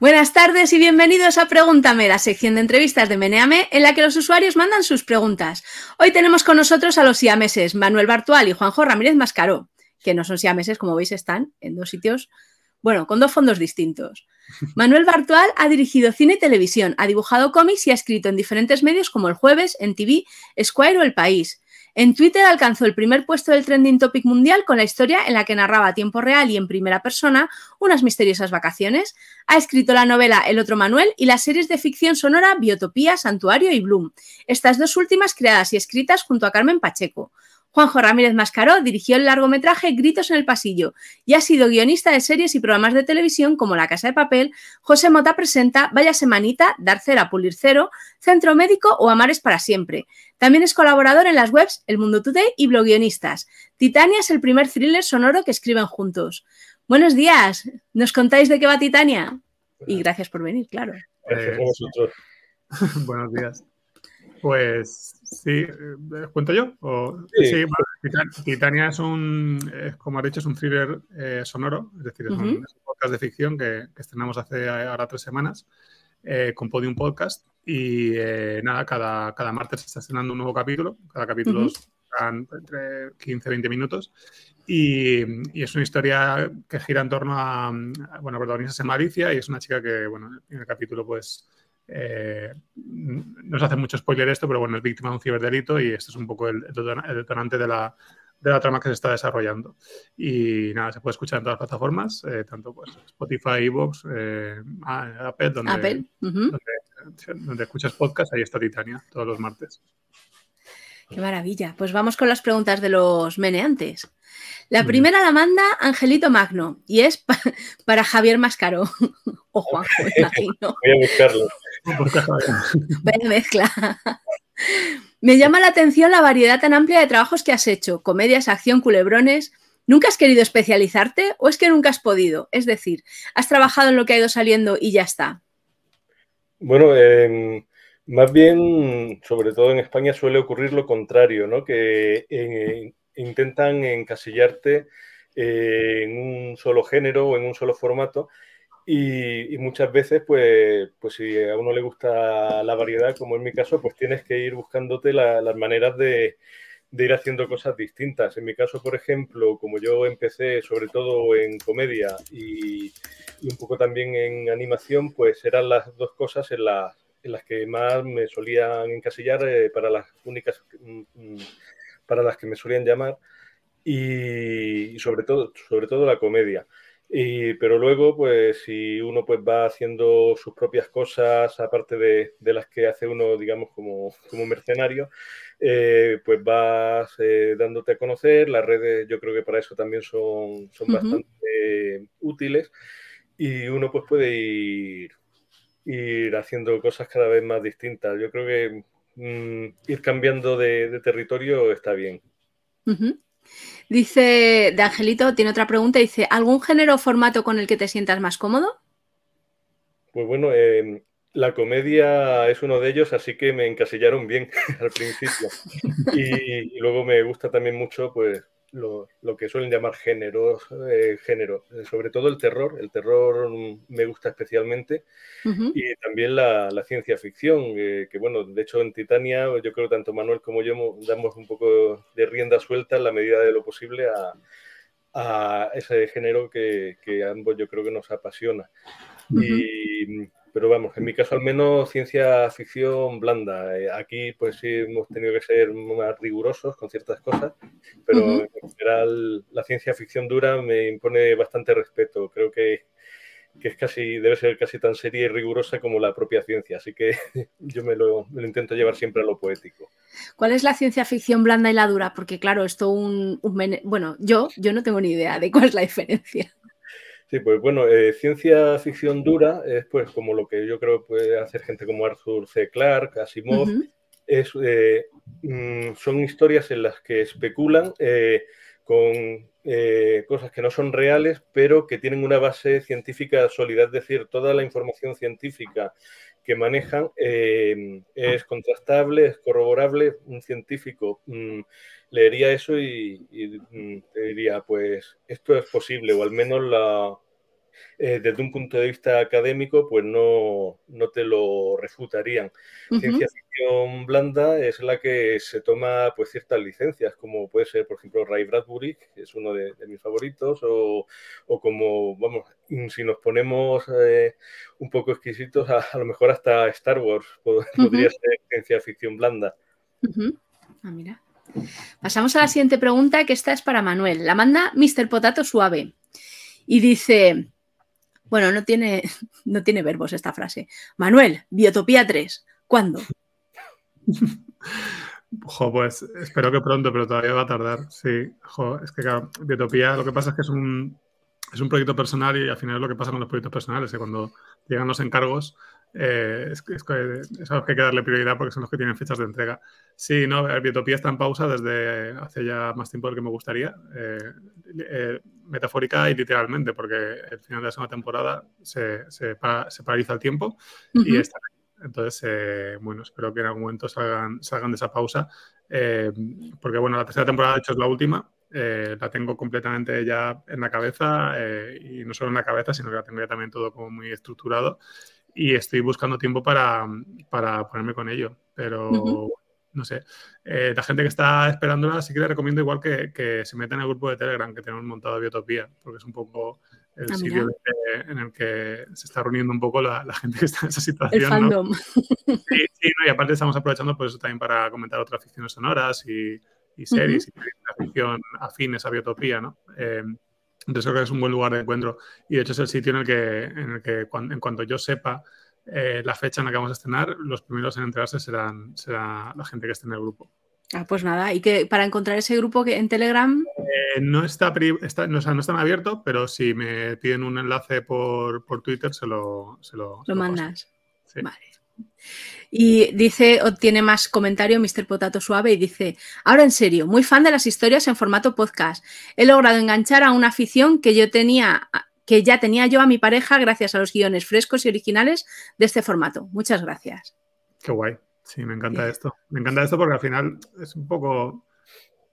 Buenas tardes y bienvenidos a Pregúntame, la sección de entrevistas de Meneame en la que los usuarios mandan sus preguntas. Hoy tenemos con nosotros a los siameses Manuel Bartual y Juanjo Ramírez Mascaró, que no son siameses, como veis, están en dos sitios, bueno, con dos fondos distintos. Manuel Bartual ha dirigido cine y televisión, ha dibujado cómics y ha escrito en diferentes medios como El Jueves, en TV, Squire o El País. En Twitter alcanzó el primer puesto del trending topic mundial con la historia en la que narraba a tiempo real y en primera persona unas misteriosas vacaciones. Ha escrito la novela El otro Manuel y las series de ficción sonora Biotopía, Santuario y Bloom, estas dos últimas creadas y escritas junto a Carmen Pacheco. Juanjo Ramírez Mascaró dirigió el largometraje Gritos en el Pasillo y ha sido guionista de series y programas de televisión como La Casa de Papel, José Mota presenta Vaya Semanita, Dar Cera, Pulir Cero, Centro Médico o Amares para Siempre. También es colaborador en las webs El Mundo Today y Bloguionistas. Titania es el primer thriller sonoro que escriben juntos. Buenos días, ¿nos contáis de qué va Titania? Y gracias por venir, claro. Eh, buenos días. Pues sí, eh, ¿cuento yo? sí, Titania es un, como ha dicho, es un thriller eh, sonoro, es decir, es, un, podcast de ficción que, estrenamos hace ahora tres semanas eh, con Podium Podcast y nada, cada, cada martes se está estrenando un nuevo capítulo, cada capítulo uh entre 15 y 20 minutos y, y, es una historia que gira en torno a, bueno, protagonista es Malicia y es una chica que, bueno, en el capítulo pues eh, no se hace mucho spoiler esto, pero bueno, es víctima de un ciberdelito y este es un poco el, detonante de la, de la, trama que se está desarrollando. Y nada, se puede escuchar en todas las plataformas, eh, tanto pues Spotify, Evox, eh, Apple, donde, donde, escuchas podcast, ahí está Titania, todos los martes. Qué maravilla. Pues vamos con las preguntas de los meneantes. La primera la manda Angelito Magno y es para Javier Mascaro o Juanjo, imagino. Voy a buscarlo. Vaya mezcla. Me llama la atención la variedad tan amplia de trabajos que has hecho, comedias, acción, culebrones. ¿Nunca has querido especializarte o es que nunca has podido? Es decir, ¿has trabajado en lo que ha ido saliendo y ya está? Bueno, em, más bien, sobre todo en España suele ocurrir lo contrario, ¿no? Que eh, intentan encasillarte eh, en un solo género o en un solo formato y, muchas veces, pues, pues si a uno le gusta la variedad, como en mi caso, pues tienes que ir buscándote las maneras de, ir haciendo cosas distintas. En mi caso, por ejemplo, como yo empecé sobre todo en comedia y, un poco también en animación, pues eran las dos cosas en las, que más me solían encasillar eh, para las únicas mm, mm, para las que me solían llamar y, sobre todo sobre todo la comedia pero luego, pues, si uno pues va haciendo sus propias cosas, aparte de, las que hace uno, digamos, como, como mercenario, eh, pues vas eh, dándote a conocer. Las redes, yo creo que para eso también son, son bastante útiles. Y uno pues puede ir, ir haciendo cosas cada vez más distintas. Yo creo que mm, ir cambiando de, territorio está bien. Dice, de Angelito, tiene otra pregunta, dice, ¿algún género o formato con el que te sientas más cómodo? Pues bueno, em, la comedia es uno de ellos, así que me encasillaron bien al principio. Y, y, luego me gusta también mucho, pues, lo, que suelen llamar géneros, eh, género, eh, sobre todo el terror. El terror me gusta especialmente y también la, ciencia ficción, eh, que bueno, de hecho en Titania yo creo tanto Manuel como yo damos un poco de rienda suelta en la medida de lo posible a, ese género que, que, ambos yo creo que nos apasiona. Y pero vamos, en mi caso al menos ciencia ficción blanda. Eh, aquí pues sí hemos tenido que ser más rigurosos con ciertas cosas, pero en general la ciencia ficción dura me impone bastante respeto. Creo que, es casi, debe ser casi tan seria y rigurosa como la propia ciencia, así que yo me lo, intento llevar siempre a lo poético. ¿Cuál es la ciencia ficción blanda y la dura? Porque claro, esto un, un bueno, yo, yo no tengo ni idea de cuál es la diferencia. Sí, pues bueno, eh, ciencia ficción dura es pues como lo que yo creo puede hacer gente como Arthur C. Clarke, Asimov, es, eh, mm, son historias en las que especulan eh, con cosas que no son reales, pero que tienen una base científica sólida, es decir, toda la información científica que manejan es contrastable, es corroborable, un científico... Mm, leería eso y, mm, te diría, pues esto es posible, o al menos la, eh, desde un punto de vista académico, pues no, no te lo refutarían. Ciencia ficción blanda es la que se toma pues ciertas licencias, como puede ser, por ejemplo, Ray Bradbury, que es uno de, mis favoritos, o, o, como, vamos, si nos ponemos eh, un poco exquisitos, a, lo mejor hasta Star Wars podría ser ciencia ficción blanda. Ah, mira. Pasamos a la siguiente pregunta, que esta es para Manuel. La manda Mr. Potato Suave. Y dice, bueno, no tiene, no tiene verbos esta frase. Manuel, Biotopía 3, ¿cuándo? Pues espero que pronto, pero todavía va a tardar. Sí, jo, es que claro, Biotopía lo que pasa es que es un, es un proyecto personal y al final es lo que pasa con los proyectos personales, cuando llegan los encargos eh, es, es, que hay que darle prioridad porque son los que tienen fechas de entrega. Sí, no, Biotopía está en pausa desde hace ya más tiempo del que me gustaría, eh, eh, metafórica y literalmente, porque el final de la segunda temporada se, se, paraliza el tiempo y está entonces, bueno, espero que en algún momento salgan, salgan de esa pausa, porque bueno, la tercera temporada de hecho es la última, la tengo completamente ya en la cabeza y no solo en la cabeza, sino que la tengo ya también todo como muy estructurado y estoy buscando tiempo para, para ponerme con ello. Pero no sé, eh, la gente que está esperándola sí que le recomiendo igual que, que, se metan en el grupo de Telegram que tenemos montado de Biotopía, porque es un poco el ah, sitio en el que se está reuniendo un poco la, gente que está en esa situación. El fandom. Sí, sí y aparte estamos aprovechando por eso también para comentar otras ficciones sonoras y, y series y la ficción afines a Biotopía, ¿no? Eh, entonces creo que es un buen lugar de encuentro y de hecho es el sitio en el que, en, el que en cuanto yo sepa eh, la fecha en la que vamos a estrenar, los primeros en enterarse serán, será la gente que esté en el grupo. Ah, pues nada, y que para encontrar ese grupo que en Telegram. Eh, no está, está no, o no están abierto, pero si me piden un enlace por, por Twitter, se lo, se lo, lo mandas. Vale. Y dice, obtiene más comentario Mr. Potato Suave y dice, ahora en serio, muy fan de las historias en formato podcast. He logrado enganchar a una afición que yo tenía, que ya tenía yo a mi pareja gracias a los guiones frescos y originales de este formato. Muchas gracias. Qué guay. Sí, me encanta esto. Me encanta esto porque al final es un poco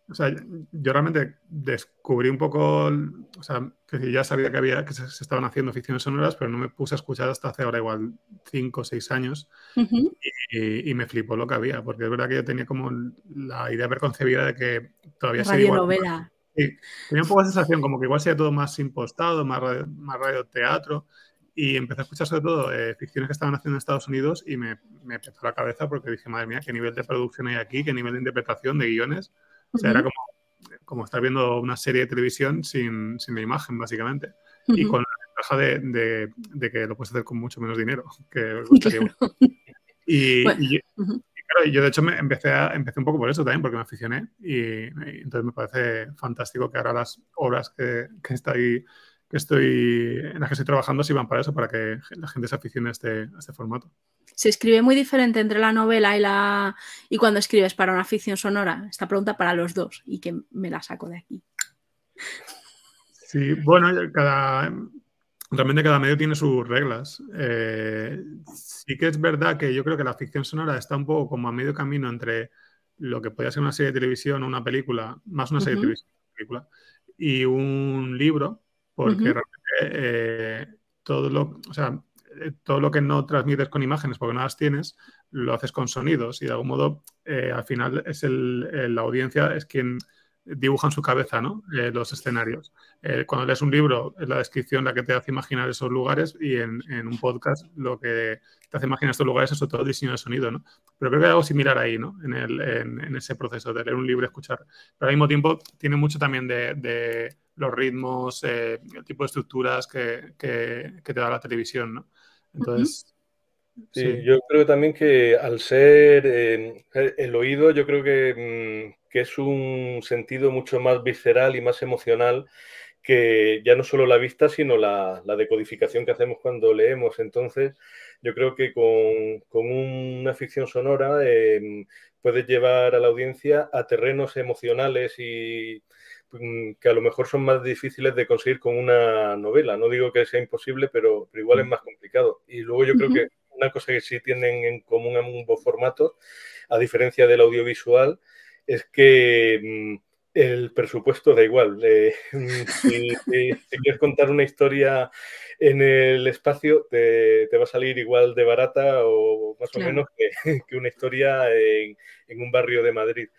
o sea, yo realmente descubrí un poco, o sea, que ya sabía que había que se, estaban haciendo ficciones sonoras, pero no me puse a escuchar hasta hace ahora igual cinco o seis años y, me flipó lo que había, porque es verdad que yo tenía como la idea preconcebida de que todavía sería igual. Novela. Sí, tenía un poco la sensación como que igual sería todo más impostado, más radio, más radio teatro y empecé a escuchar sobre todo eh, ficciones que estaban haciendo en Estados Unidos y me, me empezó la cabeza porque dije, madre mía, qué nivel de producción hay aquí, qué nivel de interpretación de guiones. O sea, era como, como, estar viendo una serie de televisión sin, sin la imagen, básicamente. Y con la ventaja de, de, que lo puedes hacer con mucho menos dinero que gustaría. Y, claro, yo de hecho me empecé, a, empecé un poco por eso también, porque me aficioné. Y, entonces me parece fantástico que ahora las obras que, que, estoy, que estoy, en las que estoy trabajando sirvan para eso, para que la gente se aficione a este, a este formato se escribe muy diferente entre la novela y la y cuando escribes para una ficción sonora. Esta pregunta para los dos y que me la saco de aquí. Sí, bueno, cada realmente cada medio tiene sus reglas. Eh, sí que es verdad que yo creo que la ficción sonora está un poco como a medio camino entre lo que podría ser una serie de televisión o una película, más una serie de televisión, película, y un libro, porque realmente eh, todo lo, o sea, todo lo que no transmites con imágenes porque no las tienes, lo haces con sonidos y de algún modo eh, al final es el, la audiencia es quien dibuja en su cabeza ¿no? Eh, los escenarios. cuando lees un libro es la descripción la que te hace imaginar esos lugares y en, un podcast lo que te hace imaginar estos lugares es todo el diseño de sonido. ¿no? Pero creo que hay algo similar ahí ¿no? en, el, en, ese proceso de leer un libro y escuchar. Pero al mismo tiempo tiene mucho también de, los ritmos, el tipo de estructuras que, que te da la televisión. ¿no? Entonces... Sí, yo creo también que al ser eh, el oído, yo creo que, mm, que, es un sentido mucho más visceral y más emocional que ya no solo la vista, sino la, la decodificación que hacemos cuando leemos. Entonces, yo creo que con, con una ficción sonora eh, puedes llevar a la audiencia a terrenos emocionales y, que a lo mejor son más difíciles de conseguir con una novela. No digo que sea imposible, pero, igual es más complicado. Y luego yo creo que una cosa que sí tienen en común ambos formatos, a diferencia del audiovisual, es que mm, el presupuesto da igual. Eh, si, quieres contar una historia en el espacio, te, va a salir igual de barata o más o menos que, una historia en, un barrio de Madrid.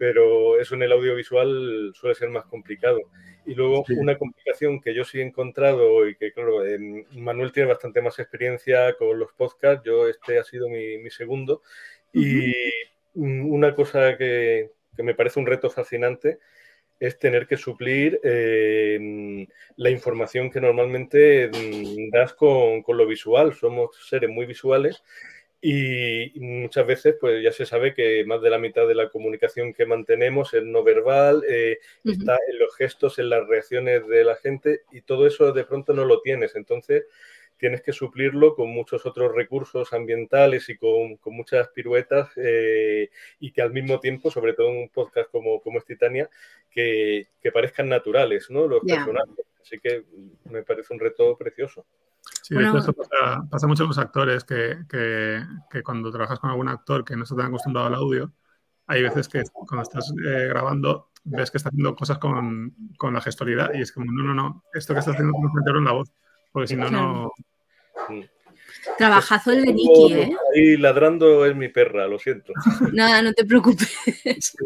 Pero eso en el audiovisual suele ser más complicado. Y luego una complicación que yo sí he encontrado y que, claro, Manuel tiene bastante más experiencia con los podcasts, yo este ha sido mi, segundo. Y una cosa que, que me parece un reto fascinante es tener que suplir eh, la información que normalmente mm, das con, lo visual. Somos seres muy visuales y muchas veces pues ya se sabe que más de la mitad de la comunicación que mantenemos es no verbal, eh, está en los gestos, en las reacciones de la gente y todo eso de pronto no lo tienes. Entonces tienes que suplirlo con muchos otros recursos ambientales y con, muchas piruetas eh, y que al mismo tiempo, sobre todo en un podcast como, como es Titania, que, parezcan naturales, ¿no? Los personajes. Así que me parece un reto precioso. Sí, eso pasa, mucho con los actores, que, cuando trabajas con algún actor que no está tan acostumbrado al audio, hay veces que cuando estás eh, grabando ves que está haciendo cosas con, la gestualidad y es como, no, no, no, esto que está haciendo es meterlo en la voz, porque si no, no, Trabajazo el de Nicky, ¿eh? Ahí ladrando es mi perra, lo siento. Nada, no te preocupes. Sí,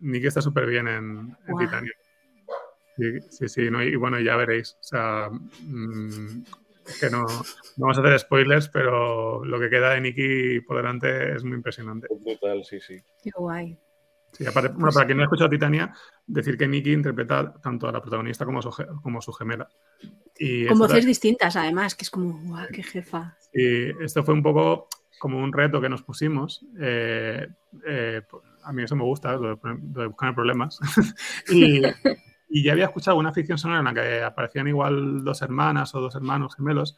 Nicky, está súper bien en, Titania. Sí, sí, y bueno, ya veréis. O sea, mm, que no, no, vamos a hacer spoilers, pero lo que queda de Nicky por delante es muy impresionante. Brutal, sí, sí. Qué guay. Sí, aparte, bueno, para quien no ha escuchado Titania, decir que Nicky interpreta tanto a la protagonista como a su, como su gemela. Y Con voces distintas, además, que es como, guau, qué jefa. Y esto fue un poco como un reto que nos pusimos. Eh, eh, a mí eso me gusta, lo de, buscar problemas. y, ya había escuchado una ficción sonora en la que aparecían igual dos hermanas o dos hermanos gemelos.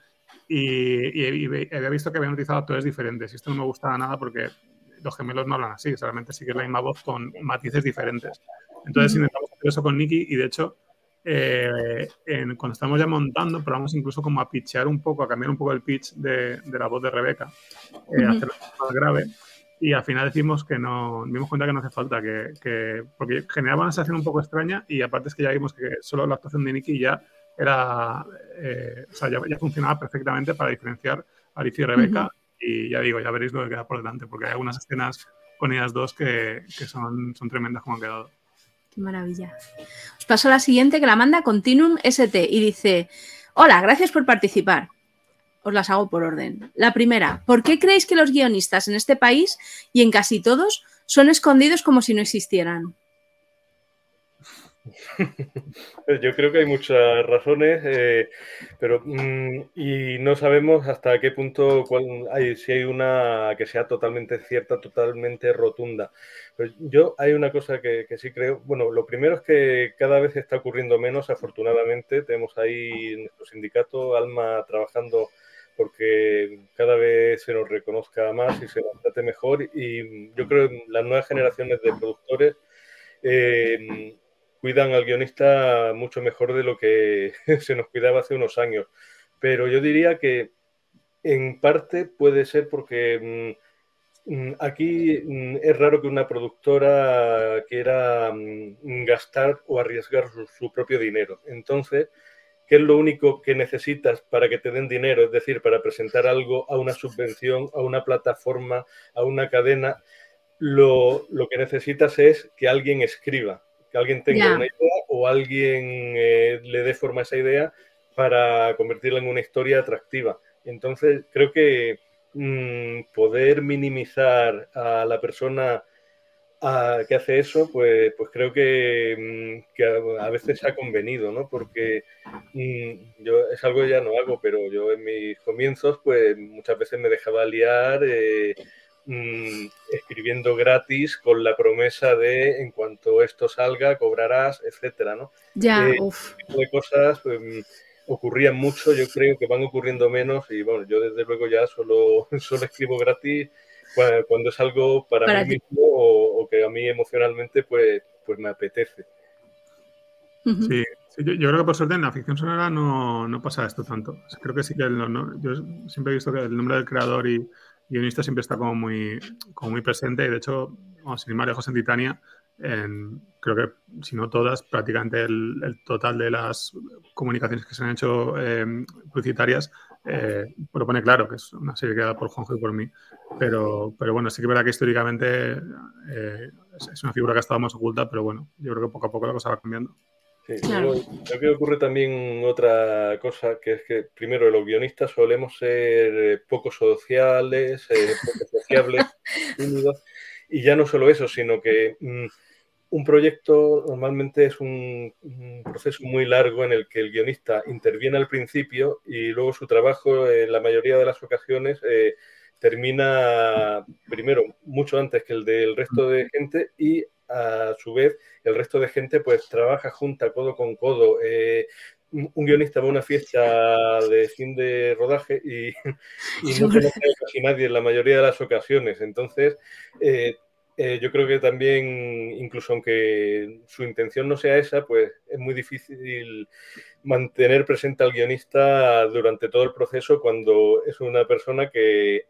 Y, había visto que habían utilizado actores diferentes. Y esto no me gustaba nada porque los gemelos no hablan así, solamente sí que es la misma voz con matices diferentes. Entonces intentamos hacer eso con Nicky y de hecho eh, cuando estamos ya montando, probamos incluso como a pitchear un poco, a cambiar un poco el pitch de, la voz de Rebeca, eh, hacerlo más grave. Y al final decimos que no, dimos cuenta que no hace falta, que, porque generaba una sensación un poco extraña y aparte es que ya vimos que solo la actuación de Nicky ya era, eh, o sea, ya, funcionaba perfectamente para diferenciar a Alicia y Rebeca y ya digo, ya veréis lo que queda por delante, porque hay algunas escenas con ellas dos que, son, son tremendas como han quedado. Qué maravilla. Os paso a la siguiente que la manda Continuum ST y dice, hola, gracias por participar. Os las hago por orden. La primera, ¿por qué creéis que los guionistas en este país y en casi todos son escondidos como si no existieran? Yo creo que hay muchas razones, eh, pero mm, y no sabemos hasta qué punto hay, si hay una que sea totalmente cierta, totalmente rotunda. Pero yo hay una cosa que, sí creo. Bueno, lo primero es que cada vez está ocurriendo menos, afortunadamente. Tenemos ahí nuestro sindicato, Alma, trabajando porque cada vez se nos reconozca más y se nos trate mejor. Y yo creo que las nuevas generaciones de productores eh, cuidan al guionista mucho mejor de lo que se nos cuidaba hace unos años. Pero yo diría que en parte puede ser porque mm, mm, aquí mm, es raro que una productora quiera gastar o arriesgar su, propio dinero. Entonces, ¿qué es lo único que necesitas para que te den dinero? Es decir, para presentar algo a una subvención, a una plataforma, a una cadena. Lo, lo que necesitas es que alguien escriba alguien tenga una idea o alguien eh, le dé forma a esa idea para convertirla en una historia atractiva. Entonces, creo que mm, poder minimizar a la persona que hace eso, pues, pues creo que, mm, a, veces ha convenido, ¿no? Porque mm, yo es algo que ya no hago, pero yo en mis comienzos, pues muchas veces me dejaba liar. Eh, Mm, escribiendo gratis con la promesa de en cuanto esto salga cobrarás, etcétera, ¿no? Ya, eh, tipo de cosas pues, mm, ocurrían mucho, yo creo que van ocurriendo menos y bueno, yo desde luego ya solo, solo escribo gratis cuando, es algo para, mí mismo o, que a mí emocionalmente pues, pues me apetece. Sí, yo, creo que por suerte en la ficción sonora no, no pasa esto tanto. Creo que sí que yo siempre he visto que el nombre del creador y, guionista siempre está como muy, como muy presente y de hecho, sin ir más lejos en Titania, en, creo que, si no todas, prácticamente el, total de las comunicaciones que se han hecho eh, publicitarias eh, lo pone claro, que es una serie creada por Juanjo y por mí. Pero, pero bueno, sí que es verdad que históricamente eh, es una figura que ha estado más oculta, pero bueno, yo creo que poco a poco la cosa va cambiando. Sí, creo que ocurre también otra cosa, que es que primero los guionistas solemos ser poco sociales, poco sociables, tímidos, y ya no solo eso, sino que mm, un proyecto normalmente es un, proceso muy largo en el que el guionista interviene al principio y luego su trabajo, en la mayoría de las ocasiones, eh, termina primero mucho antes que el del resto de gente y a su vez el resto de gente pues trabaja junta codo con codo. Eh, un guionista va a una fiesta de fin de rodaje y, no conoce casi nadie en la mayoría de las ocasiones. Entonces, eh, eh, yo creo que también, incluso aunque su intención no sea esa, pues es muy difícil mantener presente al guionista durante todo el proceso cuando es una persona que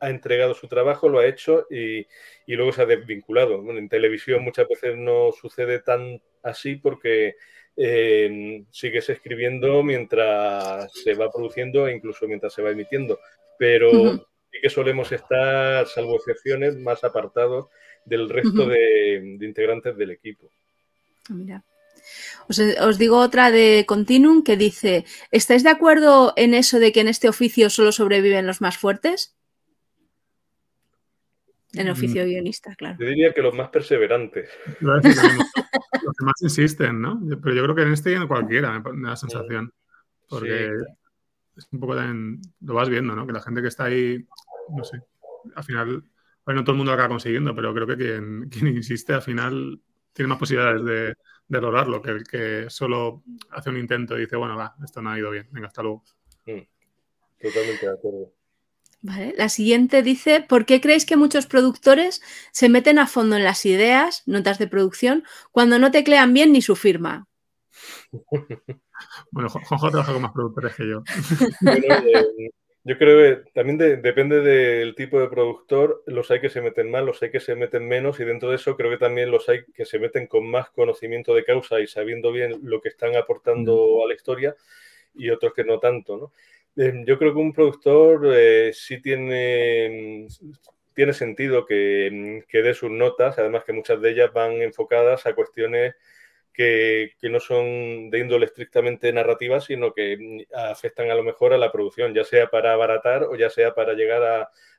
ha entregado su trabajo, lo ha hecho y, luego se ha desvinculado. en televisión muchas veces no sucede tan así porque eh, sigues escribiendo mientras se va produciendo e incluso mientras se va emitiendo. Pero sí que solemos estar, salvo excepciones, más apartados del resto de, integrantes del equipo. Ah, mira. Os, digo otra de Continuum que dice, ¿estáis de acuerdo en eso de que en este oficio solo sobreviven los más fuertes? En el mm. oficio guionista, claro. Yo diría que los más perseverantes. los que más insisten, ¿no? Pero yo creo que en este y en cualquiera me da la sensación. Porque es un poco también, lo vas viendo, ¿no? Que la gente que está ahí, no sé, al final, bueno, no todo el mundo lo acaba consiguiendo, pero creo que quien, quien insiste al final tiene más posibilidades de, de, lograrlo que el que solo hace un intento y dice, bueno, va, esto no ha ido bien, venga, hasta luego. Mm, totalmente de acuerdo. Vale. La siguiente dice, ¿por qué creéis que muchos productores se meten a fondo en las ideas, notas de producción, cuando no teclean bien ni su firma? Bueno, Juanjo trabaja con más productores que yo. Eh, yo creo que también depende del tipo de productor. Los hay que se meten más, los hay que se meten menos y dentro de eso creo que también los hay que se meten con más conocimiento de causa y sabiendo bien lo que están aportando a la historia y otros que no tanto, ¿no? Eh, yo creo que un productor eh, sí tiene, tiene sentido que, que dé sus notas, además que muchas de ellas van enfocadas a cuestiones que, no son de índole estrictamente narrativa, sino que afectan a lo mejor a la producción, ya sea para abaratar o ya sea para llegar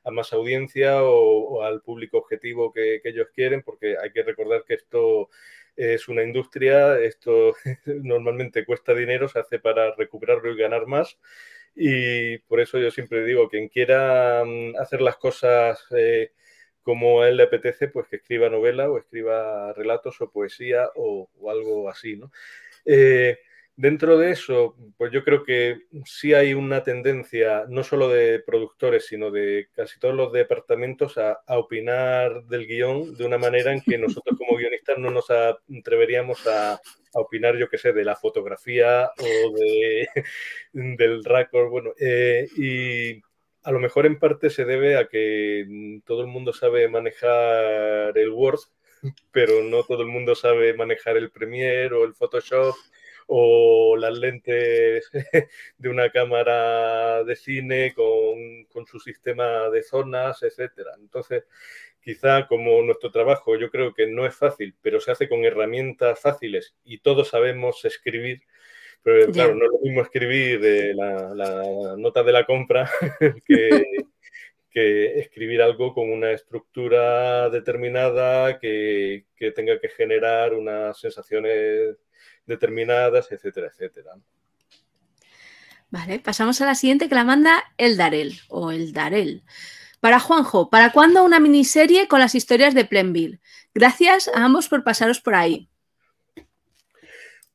a, más audiencia o, al público objetivo que, ellos quieren, porque hay que recordar que esto es una industria, esto normalmente cuesta dinero, se hace para recuperarlo y ganar más. Y por eso yo siempre digo, quien quiera mm, hacer las cosas eh, como a él le apetece, pues que escriba novela o escriba relatos o poesía o, algo así, ¿no? Eh, dentro de eso, pues yo creo que sí hay una tendencia, no solo de productores, sino de casi todos los departamentos, a, opinar del guion de una manera en que nosotros como guionistas no nos atreveríamos a, opinar, yo qué sé, de la fotografía o de, del récord, bueno, eh, y a lo mejor en parte se debe a que mm, todo el mundo sabe manejar el Word, pero no todo el mundo sabe manejar el Premiere o el Photoshop o las lentes de una cámara de cine con, su sistema de zonas, etcétera. Entonces, quizá como nuestro trabajo yo creo que no es fácil, pero se hace con herramientas fáciles y todos sabemos escribir, pero claro, no es lo mismo escribir la, nota de la compra que, escribir algo con una estructura determinada que, tenga que generar unas sensaciones determinadas, etcétera, etcétera. Vale, pasamos a la siguiente que la manda el Darel o el Darel. Para Juanjo, ¿para cuándo una miniserie con las historias de Plenville? Gracias a ambos por pasaros por ahí.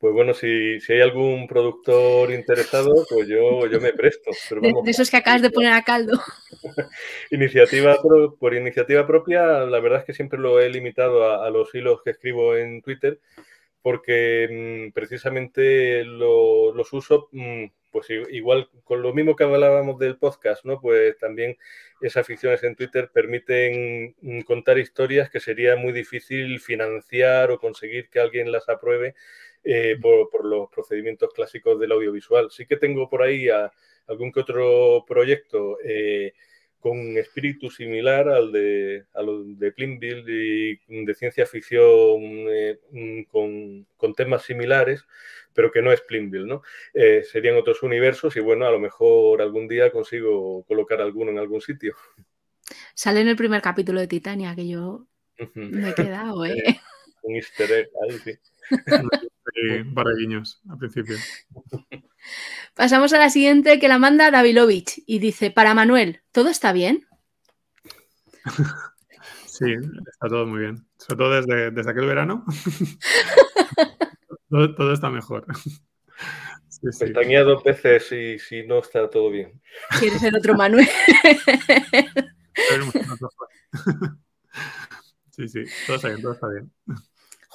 Pues bueno, si, hay algún productor interesado, pues yo, yo me presto. de, esos que acabas de poner a caldo. iniciativa por, iniciativa propia, la verdad es que siempre lo he limitado a, los hilos que escribo en Twitter, porque mm, precisamente los uso mm, pues igual con lo mismo que hablábamos del podcast, ¿no? Pues también esas ficciones en Twitter permiten mm, contar historias que sería muy difícil financiar o conseguir que alguien las apruebe eh, por, los procedimientos clásicos del audiovisual. Sí que tengo por ahí algún que otro proyecto eh, con espíritu similar al de, a de Plinville y de ciencia ficción eh, mm, con, con, temas similares, pero que no es Plinville, ¿no? Eh, serían otros universos y bueno, a lo mejor algún día consigo colocar alguno en algún sitio. Sale en el primer capítulo de Titania, que yo me he quedado, ¿eh? Un easter egg ahí, sí. para guiños al principio. Pasamos a la siguiente que la manda Davilovich y dice, para Manuel, ¿todo está bien? Sí, está todo muy bien. Sobre todo desde, desde aquel verano. todo, está mejor. Sí, sí. dos veces y si no está todo bien. ¿Quieres ser otro Manuel? sí, sí, todo está bien, todo está bien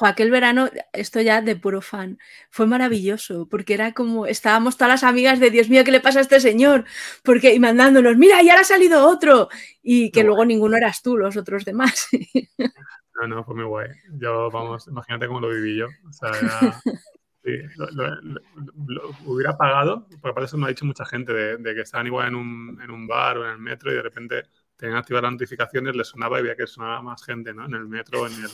aquel verano, esto ya de puro fan, fue maravilloso, porque era como, estábamos todas las amigas de Dios mío, ¿qué le pasa a este señor? Porque, y mandándonos, mira, ya ha salido otro, y que luego ninguno eras tú, los otros demás. No, no, fue muy guay. Yo, vamos, imagínate cómo lo viví yo. O sea, era, sí, lo, hubiera pagado, porque aparte eso me ha dicho mucha gente, de, que estaban igual en un, en un, bar o en el metro y de repente tenían activar las notificaciones, les sonaba y veía que sonaba más gente, ¿no? En el metro o en el,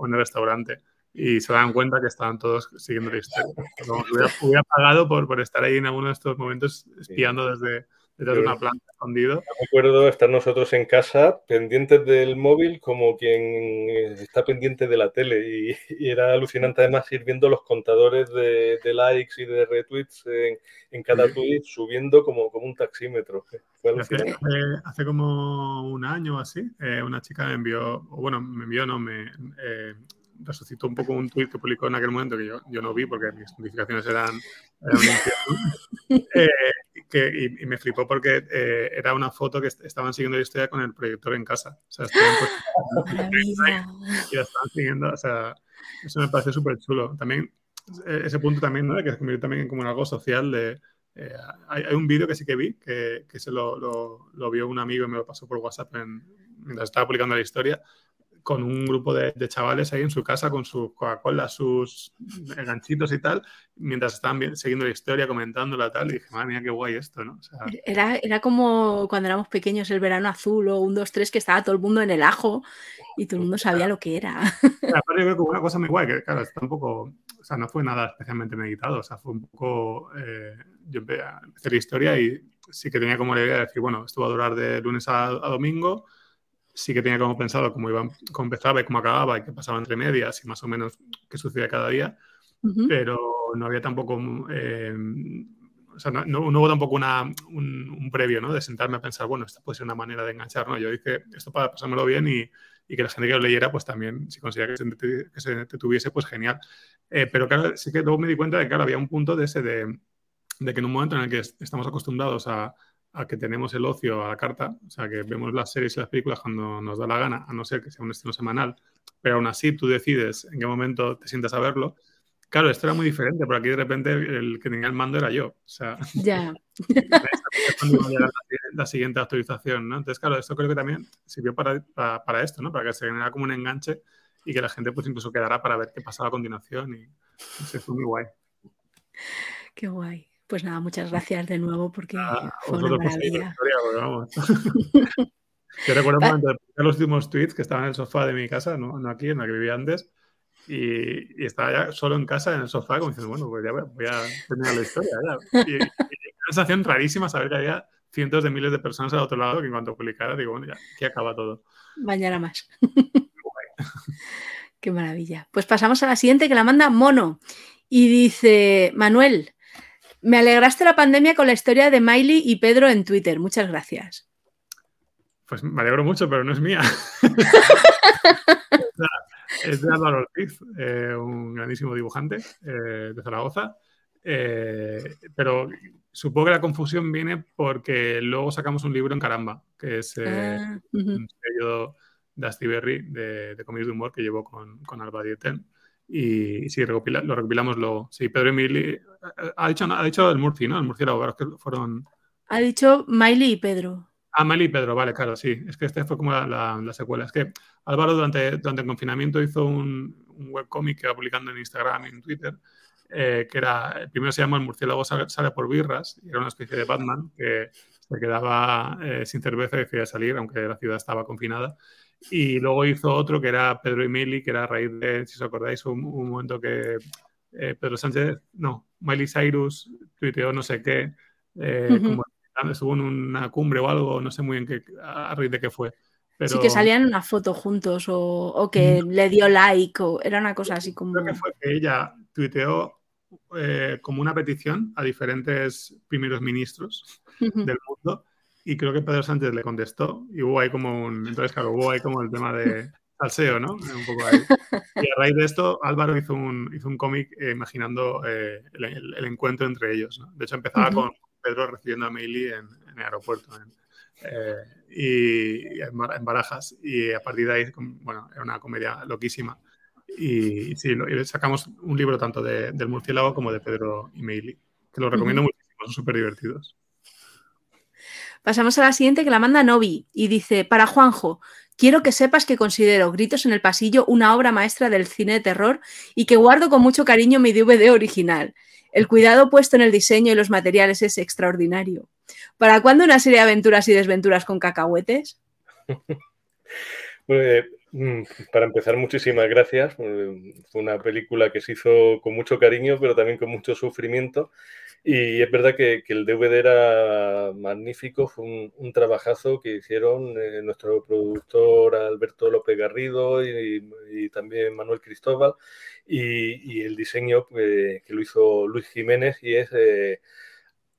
o en el restaurante y se dan cuenta que estaban todos siguiendo la historia. hubiera, pagado por, por, estar ahí en alguno de estos momentos espiando desde, desde una planta escondido. Recuerdo estar nosotros en casa pendientes del móvil como quien está pendiente de la tele y, era alucinante además ir viendo los contadores de, de likes y de retweets en, en cada tweet subiendo como, como un taxímetro. Hace, hace, como un año o así, eh, una chica me envió, o bueno, me envió, no, me... Eh, resucitó un poco un tweet que publicó en aquel momento que yo, yo no vi porque mis notificaciones eran, eh, que, y, me flipó porque eh, era una foto que estaban siguiendo la historia con el proyector en casa. O sea, estaban y la estaban siguiendo. O sea, eso me parece súper chulo. También, eh, ese punto también, ¿no? que se convirtió también como en algo social de... hay, hay, un vídeo que sí que vi, que, que se lo, lo, lo, vio un amigo y me lo pasó por WhatsApp en, mientras estaba publicando la historia, con un grupo de, chavales ahí en su casa con sus Coca-Cola, sus ganchitos y tal, mientras estaban siguiendo la historia, comentándola tal, y dije, madre mía, qué guay esto, ¿no? era, era como cuando éramos pequeños el verano azul o un 2, 3 que estaba todo el mundo en el ajo y todo el mundo sabía lo que era. Aparte yo creo que una cosa muy guay, que claro, está un poco, o sea, no fue nada especialmente meditado, o sea, fue un poco, eh, yo empecé a la historia y sí que tenía como la idea de decir, bueno, esto va a durar de lunes a domingo, sí que tenía como pensado cómo, iba, cómo empezaba y cómo acababa y qué pasaba entre medias y más o menos qué sucedía cada día, pero no había tampoco, eh, o sea, no, no, hubo tampoco una, un, previo, ¿no? De sentarme a pensar, bueno, esta puede ser una manera de enganchar, ¿no? Yo dije esto para pasármelo bien y, y que la gente que lo leyera, pues también, si conseguía que se, que se tuviese, pues genial. Eh, pero claro, sí que luego me di cuenta de que, claro, había un punto de ese de, de que en un momento en el que estamos acostumbrados a a que tenemos el ocio a la carta, o sea, que vemos las series y las películas cuando nos da la gana, a no ser que sea un estreno semanal, pero aún así tú decides en qué momento te sientas a verlo. Claro, esto era muy diferente, porque aquí de repente el que tenía el mando era yo. O sea, ya. la, siguiente actualización, ¿no? Entonces, claro, esto creo que también sirvió para, para, esto, ¿no? Para que se genera como un enganche y que la gente pues incluso quedara para ver qué pasaba a continuación y eso fue muy guay. Qué guay. Pues nada, muchas gracias de nuevo porque ah, fue una maravilla. Yo recuerdo de los últimos tweets que estaba en el sofá de mi casa, no, no aquí, en la que vivía antes, y, y, estaba ya solo en casa, en el sofá, como diciendo, bueno, pues ya voy a terminar la historia. Ya. Y, y, una sensación rarísima saber que había cientos de miles de personas al otro lado que en cuanto publicara, digo, bueno, ya, aquí acaba todo. Mañana más. Qué maravilla. Pues pasamos a la siguiente que la manda Mono. Y dice, Manuel, me alegraste la pandemia con la historia de Miley y Pedro en Twitter. Muchas gracias. Pues me alegro mucho, pero no es mía. es de Álvaro Ortiz, eh, un grandísimo dibujante eh, de Zaragoza. Eh, pero supongo que la confusión viene porque luego sacamos un libro en Caramba, que es ah, un sello de Astiberri de, de de humor que llevo con, con Alba Dieten Y sí, lo recopilamos luego. Sí, Pedro Emili. Ha dicho, ha dicho el Murci, ¿no? El murciélago, que fueron. Ha dicho Miley y Pedro. Ah, Miley y Pedro, vale, claro, sí. Es que este fue como la, secuela. Es que Álvaro durante, durante el confinamiento hizo un, un webcómic que iba publicando en Instagram y en Twitter, eh, que era, el primero se llama El murciélago sale, por birras, y era una especie de Batman que se quedaba eh, sin cerveza y decía salir, aunque la ciudad estaba confinada. Y luego hizo otro que era Pedro y Miley, que era a raíz de, si os acordáis, un, momento que eh, Pedro Sánchez, no, Miley Cyrus tuiteó no sé qué, como estuvo en una cumbre o algo, no sé muy bien qué, a raíz de qué fue. Sí, que salían una foto juntos o, que le dio like o era una cosa así como... Creo que fue que ella tuiteó eh, como una petición a diferentes primeros ministros del mundo y creo que Pedro Sánchez le contestó y hubo ahí como un... Entonces, claro, hubo ahí como el tema de salseo, ¿no? Un poco ahí. Y a raíz de esto, Álvaro hizo un, hizo un cómic eh, imaginando eh, el, encuentro entre ellos. ¿no? De hecho, empezaba con Pedro recibiendo a Meili en, en el aeropuerto. Eh, y, en Barajas. Y a partir de ahí, bueno, era una comedia loquísima. Y sí, sacamos un libro tanto de, del murciélago como de Pedro y Meili, que lo recomiendo muchísimo, son súper divertidos. Pasamos a la siguiente que la manda Novi y dice, para Juanjo, quiero que sepas que considero Gritos en el Pasillo una obra maestra del cine de terror y que guardo con mucho cariño mi DVD original. El cuidado puesto en el diseño y los materiales es extraordinario. ¿Para cuándo una serie de aventuras y desventuras con cacahuetes? Eh, mm, para empezar, muchísimas gracias. Fue una película que se hizo con mucho cariño, pero también con mucho sufrimiento. Y es verdad que, el DVD era magnífico, fue un, trabajazo que hicieron eh, nuestro productor Alberto López Garrido y, también Manuel Cristóbal, y, el diseño que lo hizo Luis Jiménez, y es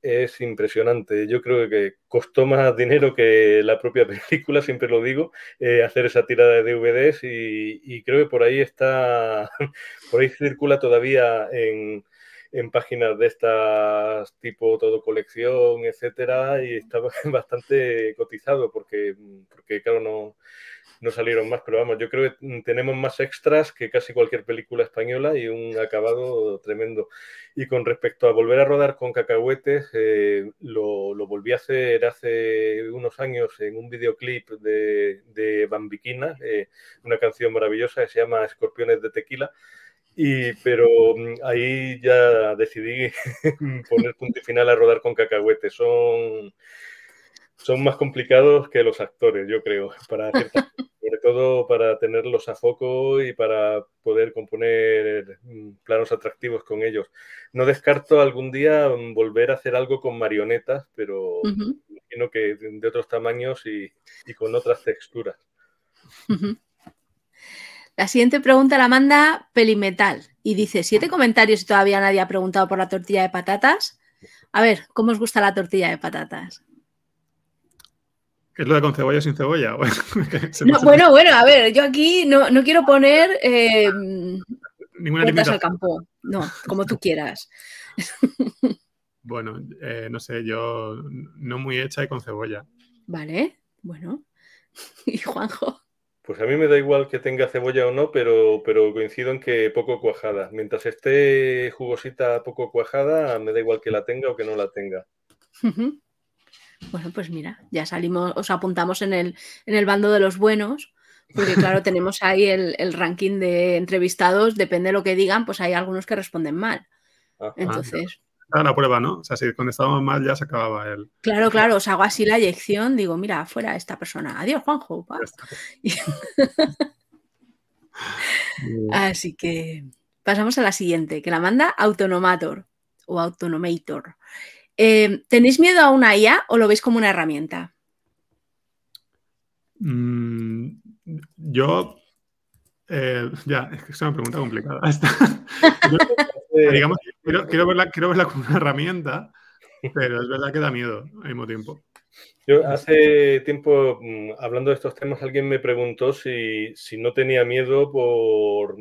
es impresionante. Yo creo que costó más dinero que la propia película, siempre lo digo, eh, hacer esa tirada de DVDs y, creo que por ahí está, por ahí circula todavía en, en páginas de estas tipo todo colección, etcétera, y está bastante cotizado porque, porque claro, no, no salieron más, pero vamos, yo creo que tenemos más extras que casi cualquier película española y un acabado tremendo. Y con respecto a volver a rodar con cacahuetes, eh, lo, volví a hacer hace unos años en un videoclip de, de Bambiquina, eh, una canción maravillosa que se llama Escorpiones de Tequila. Y, pero mm, ahí ya decidí poner punto y final a rodar con cacahuetes. Son, son más complicados que los actores, yo creo, para sobre todo para tenerlos a foco y para poder componer mm, planos atractivos con ellos. No descarto algún día mm, volver a hacer algo con marionetas, pero imagino que de otros tamaños y, con otras texturas. La siguiente pregunta la manda Pelimetal y dice, siete comentarios y todavía nadie ha preguntado por la tortilla de patatas. A ver, ¿cómo os gusta la tortilla de patatas? ¿Es lo de con cebolla o sin cebolla? Bueno, bueno, a ver, yo aquí no, quiero poner eh, Ninguna al campo. No, como tú quieras. Bueno, eh, no sé, yo no muy hecha y con cebolla. Vale, bueno. ¿Y Juanjo? Pues a mí me da igual que tenga cebolla o no, pero, pero coincido en que poco cuajada. Mientras esté jugosita poco cuajada, me da igual que la tenga o que no la tenga. Bueno, pues mira, ya salimos, os apuntamos en el, en el bando de los buenos, porque claro, tenemos ahí el, ranking de entrevistados, depende de lo que digan, pues hay algunos que responden mal. Entonces. La prueba, ¿no? O sea, si estábamos mal ya se acababa el. Claro, claro, os hago así la eyección, digo, mira, fuera esta persona. Adiós, Juanjo. así que pasamos a la siguiente, que la manda Autonomator o Autonomator. Eh, ¿Tenéis miedo a una IA o lo veis como una herramienta? Mm, yo, eh, ya, es que es una pregunta complicada. digamos, quiero, verla, como una herramienta, pero es verdad que da miedo al mismo tiempo. Yo hace tiempo, mm, hablando de estos temas, alguien me preguntó si, no tenía miedo por,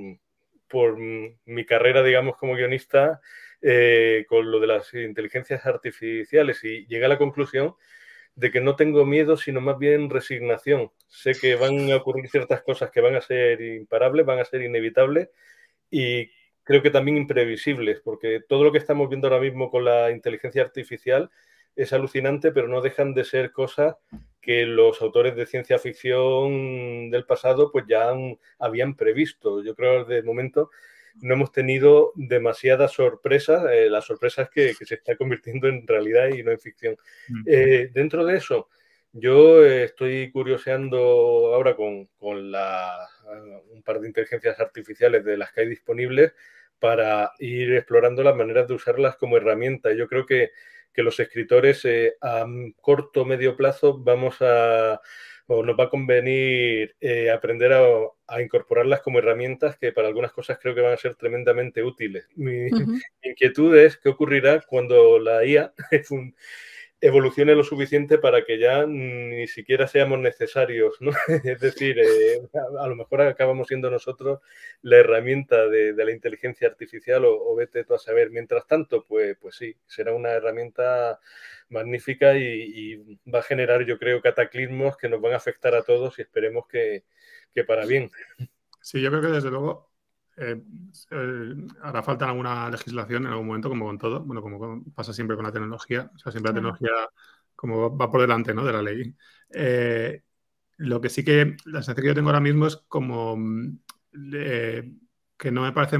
por mi carrera, digamos, como guionista eh, con lo de las inteligencias artificiales y llegué a la conclusión de que no tengo miedo, sino más bien resignación. Sé que van a ocurrir ciertas cosas que van a ser imparables, van a ser inevitables y creo que también imprevisibles, porque todo lo que estamos viendo ahora mismo con la inteligencia artificial es alucinante, pero no dejan de ser cosas que los autores de ciencia ficción del pasado pues ya habían previsto. Yo creo que de momento no hemos tenido demasiadas sorpresas. Eh, la sorpresa es que, se está convirtiendo en realidad y no en ficción. Eh, dentro de eso, yo estoy curioseando ahora con, la, un par de inteligencias artificiales de las que hay disponibles para ir explorando las maneras de usarlas como herramienta. Yo creo que, los escritores eh, a corto o medio plazo vamos a o nos va a convenir eh, aprender a, incorporarlas como herramientas que para algunas cosas creo que van a ser tremendamente útiles. Mi, inquietud es qué ocurrirá cuando la IA evolucione lo suficiente para que ya ni siquiera seamos necesarios, ¿no? Es decir, eh, a, lo mejor acabamos siendo nosotros la herramienta de, la inteligencia artificial o, vete tú a saber. Mientras tanto, pues, pues sí, será una herramienta magnífica y, va a generar, yo creo, cataclismos que nos van a afectar a todos y esperemos que, para bien. Sí, yo creo que desde luego eh, eh, hará falta alguna legislación en algún momento, como con todo, bueno, como pasa siempre con la tecnología, o sea, siempre la tecnología como va por delante ¿no? de la ley. Eh, lo que sí que la sensación que yo tengo ahora mismo es como que no me parece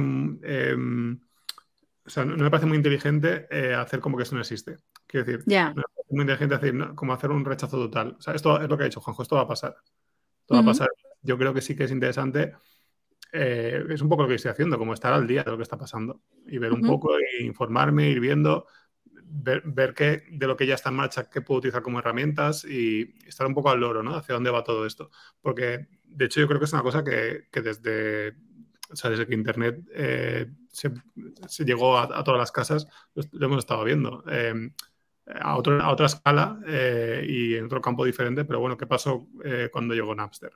o sea, no, me parece muy inteligente hacer como que eso no existe. Quiero decir, muy inteligente decir, como hacer un rechazo total. O sea, esto es lo que ha dicho Juanjo, esto va a pasar. Esto va a pasar. Yo creo que sí que es interesante. Eh, es un poco lo que estoy haciendo, como estar al día de lo que está pasando y ver un poco, e informarme, ir viendo, ver, ver qué, de lo que ya está en marcha, qué puedo utilizar como herramientas y estar un poco al loro, ¿no? Hacia dónde va todo esto. Porque, de hecho, yo creo que es una cosa que, que desde, o sea, desde que Internet eh, se, se, llegó a, a, todas las casas, lo, hemos estado viendo. Eh, a, a otra escala eh, y en otro campo diferente, pero bueno, ¿qué pasó cuando llegó Napster?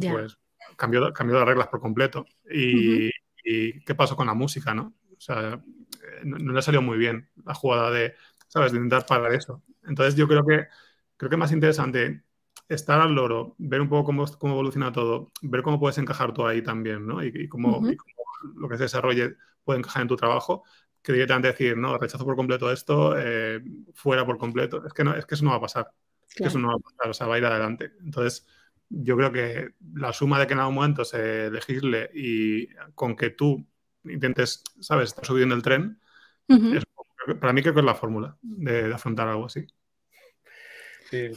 Pues cambió, cambió las reglas por completo. Y, qué pasó con la música, no? O sea, eh, no, le le salió muy bien la jugada de, ¿sabes?, de intentar parar eso. Entonces yo creo que, creo que es más interesante estar al loro, ver un poco cómo, cómo evoluciona todo, ver cómo puedes encajar tú ahí también, ¿no? Y, cómo, y cómo lo que se desarrolle puede encajar en tu trabajo que directamente decir, no, rechazo por completo esto, eh, fuera por completo. Es que, no, es que eso no va a pasar. que eso no va a pasar, o sea, va a ir adelante. Entonces, yo creo que la suma de que en algún momento se legisle y con que tú intentes, ¿sabes?, estar subiendo el tren, para mí creo que es la fórmula de, de afrontar algo así. Sí,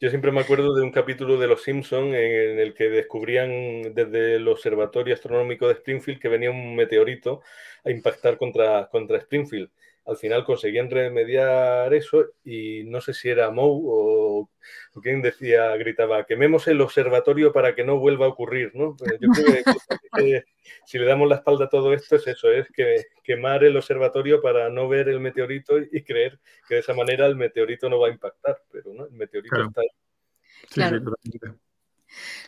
yo siempre me acuerdo de un capítulo de Los Simpson en el que descubrían desde el Observatorio Astronómico de Springfield que venía un meteorito a impactar contra, contra Springfield. Al final conseguían remediar eso y no sé si era Moe o, quien decía, gritaba, quememos el observatorio para que no vuelva a ocurrir, ¿no? Pues yo creo que, si le damos la espalda a todo esto es eso, es que quemar el observatorio para no ver el meteorito y creer que de esa manera el meteorito no va a impactar, pero no, el meteorito está ahí. claro.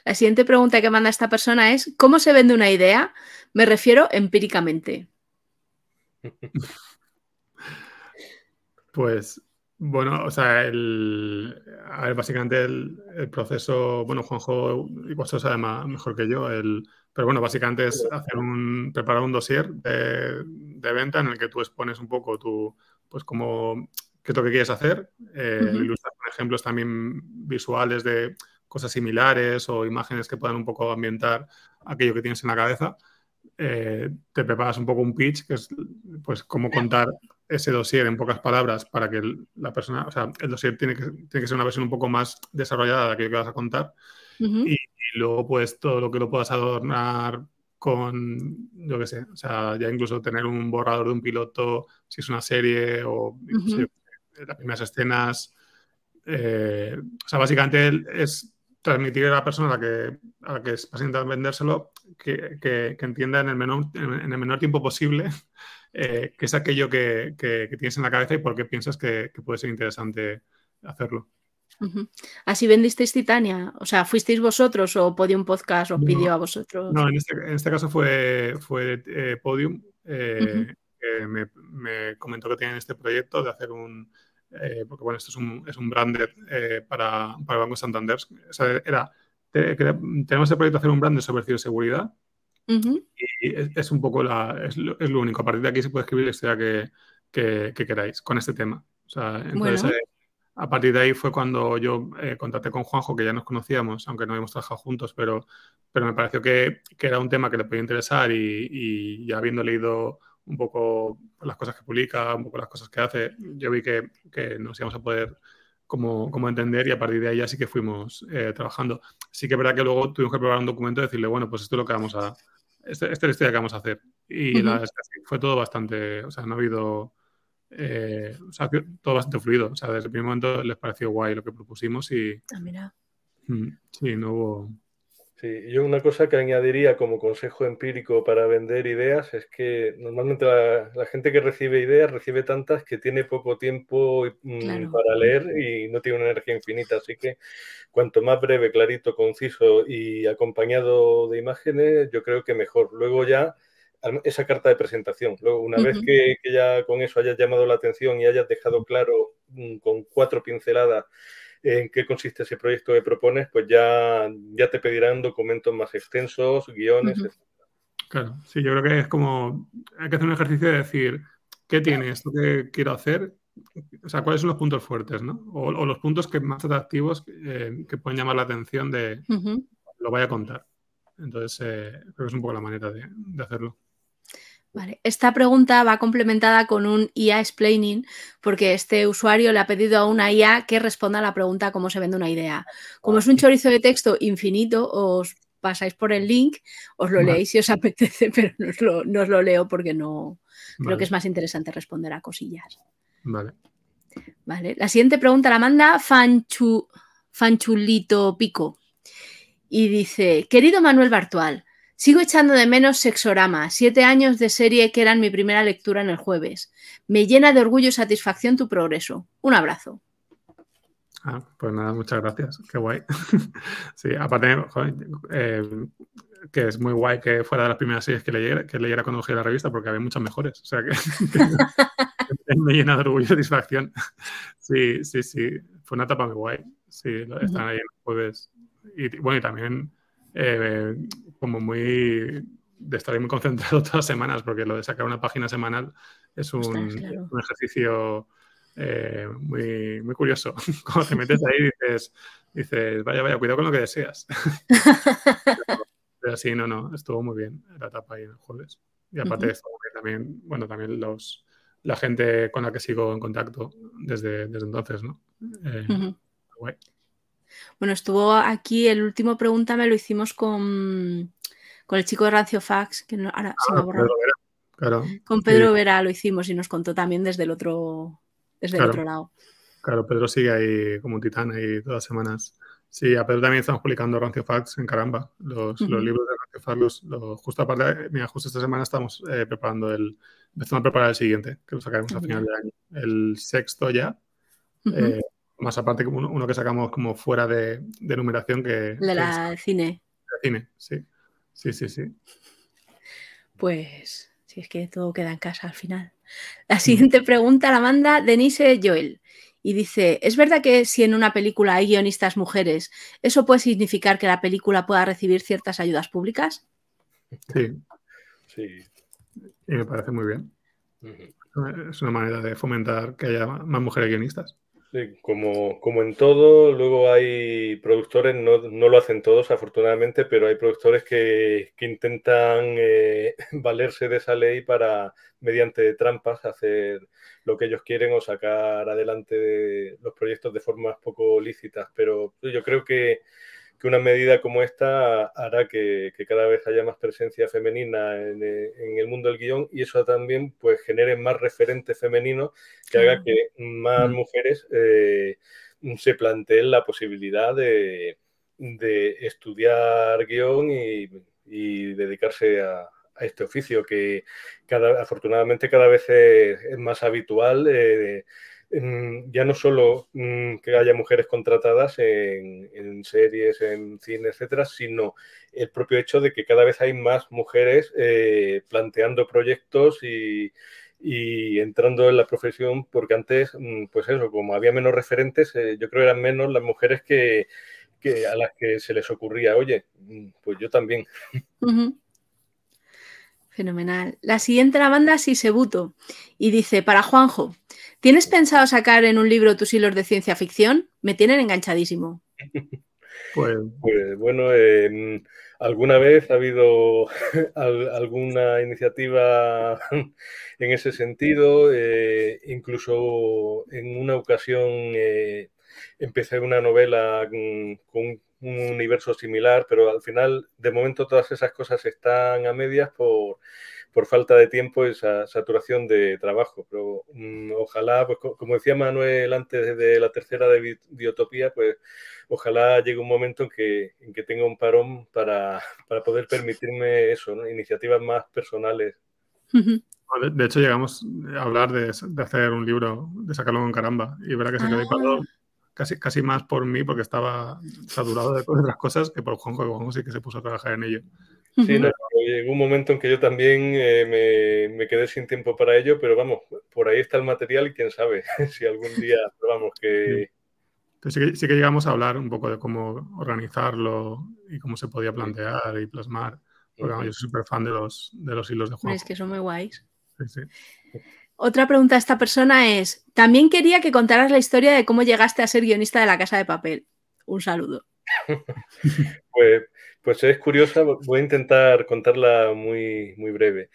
La siguiente pregunta que manda esta persona es, ¿cómo se vende una idea? Me refiero empíricamente. Pues bueno, o sea, el, a ver, básicamente el, proceso, bueno, Juanjo igual se lo sabe mejor que yo, el, pero bueno, básicamente es hacer un, preparar un dossier de, venta en el que tú expones un poco tu, pues como, qué es lo que quieres hacer, eh, ilustrar ejemplos también visuales de cosas similares o imágenes que puedan un poco ambientar aquello que tienes en la cabeza. Eh, te preparas un poco un pitch, que es pues cómo contar ese dossier en pocas palabras para que la persona, o sea, el dossier tiene que, tiene que ser una versión un poco más desarrollada de aquello que vas a contar. y, luego, pues, todo lo que lo puedas adornar con, yo qué sé, o sea, ya incluso tener un borrador de un piloto, si es una serie o las primeras escenas. Eh, o sea, básicamente es transmitir a la persona a la que, a la que vas a intentar vendérselo que, que, entienda en el, menor, en el menor tiempo posible eh, qué es aquello que, tienes en la cabeza y por qué piensas que, puede ser interesante hacerlo. ¿Así vendisteis Titania? O sea, ¿fuisteis vosotros o Podium Podcast os pidió a vosotros? No, en este, en este caso fue, fue eh, Podium, eh, me, comentó que tenían este proyecto de hacer un, porque bueno, esto es un, es un brander para, para el Banco Santander. O sea, era, tenemos el proyecto de hacer un brander sobre ciberseguridad Y es, un poco la, es lo, único. A partir de aquí se puede escribir la historia que, queráis con este tema. O sea, entonces, eh, a partir de ahí fue cuando yo eh, contacté con Juanjo, que ya nos conocíamos, aunque no habíamos trabajado juntos, pero, pero me pareció que, era un tema que le podía interesar y, ya habiendo leído un poco las cosas que publica, un poco las cosas que hace, yo vi que, nos íbamos a poder como, como, entender y a partir de ahí ya sí que fuimos eh, trabajando. Sí que es verdad que luego tuvimos que preparar un documento y decirle, bueno, pues esto es lo que vamos a, esta, esta es la historia que vamos a hacer. Y la, fue todo bastante, o sea, no ha habido, eh, o sea, todo bastante fluido. O sea, desde el primer momento les pareció guay lo que propusimos y... Ah, mira. Mm, sí, no hubo... Sí, yo una cosa que añadiría como consejo empírico para vender ideas es que normalmente la, gente que recibe ideas recibe tantas que tiene poco tiempo mm, para leer y no tiene una energía infinita. Así que cuanto más breve, clarito, conciso y acompañado de imágenes, yo creo que mejor. Luego ya esa carta de presentación. Luego, una vez que, ya con eso hayas llamado la atención y hayas dejado claro mm, con cuatro pinceladas en qué consiste ese proyecto que propones, pues ya, ya te pedirán documentos más extensos, guiones, etc. Claro, sí, yo creo que es como, hay que hacer un ejercicio de decir, ¿qué tiene esto que quiero hacer? O sea, ¿cuáles son los puntos fuertes, no? O, los puntos que más atractivos eh, que pueden llamar la atención de lo vaya a contar. Entonces, eh, creo que es un poco la manera de hacerlo. Esta pregunta va complementada con un IA explaining porque este usuario le ha pedido a una IA que responda a la pregunta cómo se vende una idea. Como es un chorizo de texto infinito, os pasáis por el link, os lo leéis si os apetece, pero no os lo, leo porque no creo que es más interesante responder a cosillas. Vale. Vale. La siguiente pregunta la manda Fanchu, Fanchulito Pico y dice: Querido Manuel Bartual, Sigo echando de menos Sexorama, siete años de serie que eran mi primera lectura en el jueves. Me llena de orgullo y satisfacción tu progreso. Un abrazo. Ah, pues nada, muchas gracias. Qué guay. sí, aparte, eh, que es muy guay que fuera de las primeras series que leyera, que leyera cuando cogí la revista, porque había muchas mejores. O sea que, me llena de orgullo y satisfacción. Sí, sí, sí. Fue una etapa muy guay. Sí, están ahí en los jueves. Y bueno, y también eh, como muy de estar muy concentrado todas las semanas, porque lo de sacar una página semanal es un, ejercicio eh, muy, muy curioso. Cuando te metes ahí dices, dices, vaya, vaya, cuidado con lo que deseas. pero, sí, no, no, estuvo muy bien la etapa ahí en el jueves. Y aparte de esto, también, bueno, también los, la gente con la que sigo en contacto desde, desde entonces, ¿no? Eh, bueno, estuvo aquí el último pregunta, me lo hicimos con, con el chico de Rancio Fax, que ahora se me ha ah, Con Pedro Vera lo hicimos y nos contó también desde el otro, desde el otro lado. Claro, Pedro sigue ahí como un titán ahí todas las semanas. Sí, a Pedro también estamos publicando Rancio Fax en caramba. Los, libros de Rancio Fax, los, justo aparte, mira, justo esta semana estamos eh, preparando el, empezando a preparar el siguiente, que lo sacaremos a final de año. El sexto ya. Más aparte uno, que sacamos como fuera de, numeración que... De la cine. De cine, sí. Sí, sí, sí. Pues si es que todo queda en casa al final. La siguiente pregunta la manda Denise Joel y dice, ¿es verdad que si en una película hay guionistas mujeres, eso puede significar que la película pueda recibir ciertas ayudas públicas? Sí. Sí. Y me parece muy bien. Es una manera de fomentar que haya más mujeres guionistas. Sí, como, como en todo, luego hay productores, no, no, lo hacen todos afortunadamente, pero hay productores que, que intentan eh, valerse de esa ley para, mediante trampas, hacer lo que ellos quieren o sacar adelante los proyectos de formas poco lícitas. Pero yo creo que que una medida como esta hará que, cada vez haya más presencia femenina en, el mundo del guion y eso también pues genere más referentes femeninos que haga que más mm. mujeres eh, se planteen la posibilidad de, estudiar guion y, dedicarse a, este oficio que cada, afortunadamente cada vez es, más habitual. Eh, ya no solo mm, que haya mujeres contratadas en, series, en cine, etcétera, sino el propio hecho de que cada vez hay más mujeres eh, planteando proyectos y, entrando en la profesión, porque antes, mm, pues eso, como había menos referentes, eh, yo creo que eran menos las mujeres que, a las que se les ocurría, oye, mm, pues yo también. Fenomenal. La siguiente la manda Sisebuto y dice, para Juanjo, ¿tienes pensado sacar en un libro tus hilos de ciencia ficción? Me tienen enganchadísimo. Pues, pues bueno, alguna vez ha habido alguna iniciativa en ese sentido, eh, incluso en una ocasión eh, empecé una novela con un universo similar, pero al final, de momento, todas esas cosas están a medias por, por falta de tiempo y esa saturación de trabajo. Pero mm, ojalá, pues como decía Manuel antes de la tercera de Biotopía, pues ojalá llegue un momento en que, en que tenga un parón para, para poder permitirme eso, iniciativas más personales. De hecho, llegamos a hablar de, de, hacer un libro, de sacarlo con caramba, y verá que se quedó ah casi, casi más por mí porque estaba saturado de otras cosas que por Juanjo, que Juanjo sí que se puso a trabajar en ello. Sí, llegó un momento en que yo también eh, me, me, quedé sin tiempo para ello, pero vamos, por ahí está el material y quién sabe si algún día, probamos que... Sí. sí que, sí que llegamos a hablar un poco de cómo organizarlo y cómo se podía plantear y plasmar. Porque yo soy súper fan de los, de los hilos de juego. Es que son muy guays. Sí, sí. Otra pregunta a esta persona es, también quería que contaras la historia de cómo llegaste a ser guionista de La Casa de Papel. Un saludo. pues, pues, es curiosa, voy a intentar contarla muy, muy breve.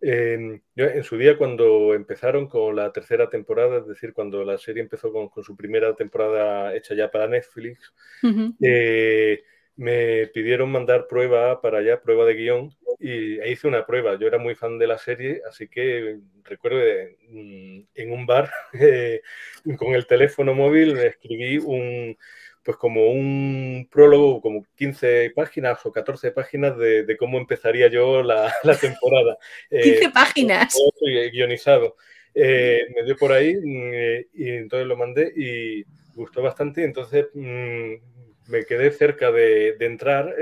yo, en su día, cuando empezaron con la tercera temporada, es decir, cuando la serie empezó con, su primera temporada hecha ya para Netflix, eh, me pidieron mandar prueba para allá, prueba de guion, y hice una prueba. Yo era muy fan de la serie, así que recuerdo mm, en un bar eh, con el teléfono móvil escribí un pues como un prólogo, como 15 páginas o 14 páginas de, cómo empezaría yo la, temporada. 15 eh, páginas. Guionizado. Eh, me dio por ahí mm, y entonces lo mandé y gustó bastante. Entonces mm, me quedé cerca de, de entrar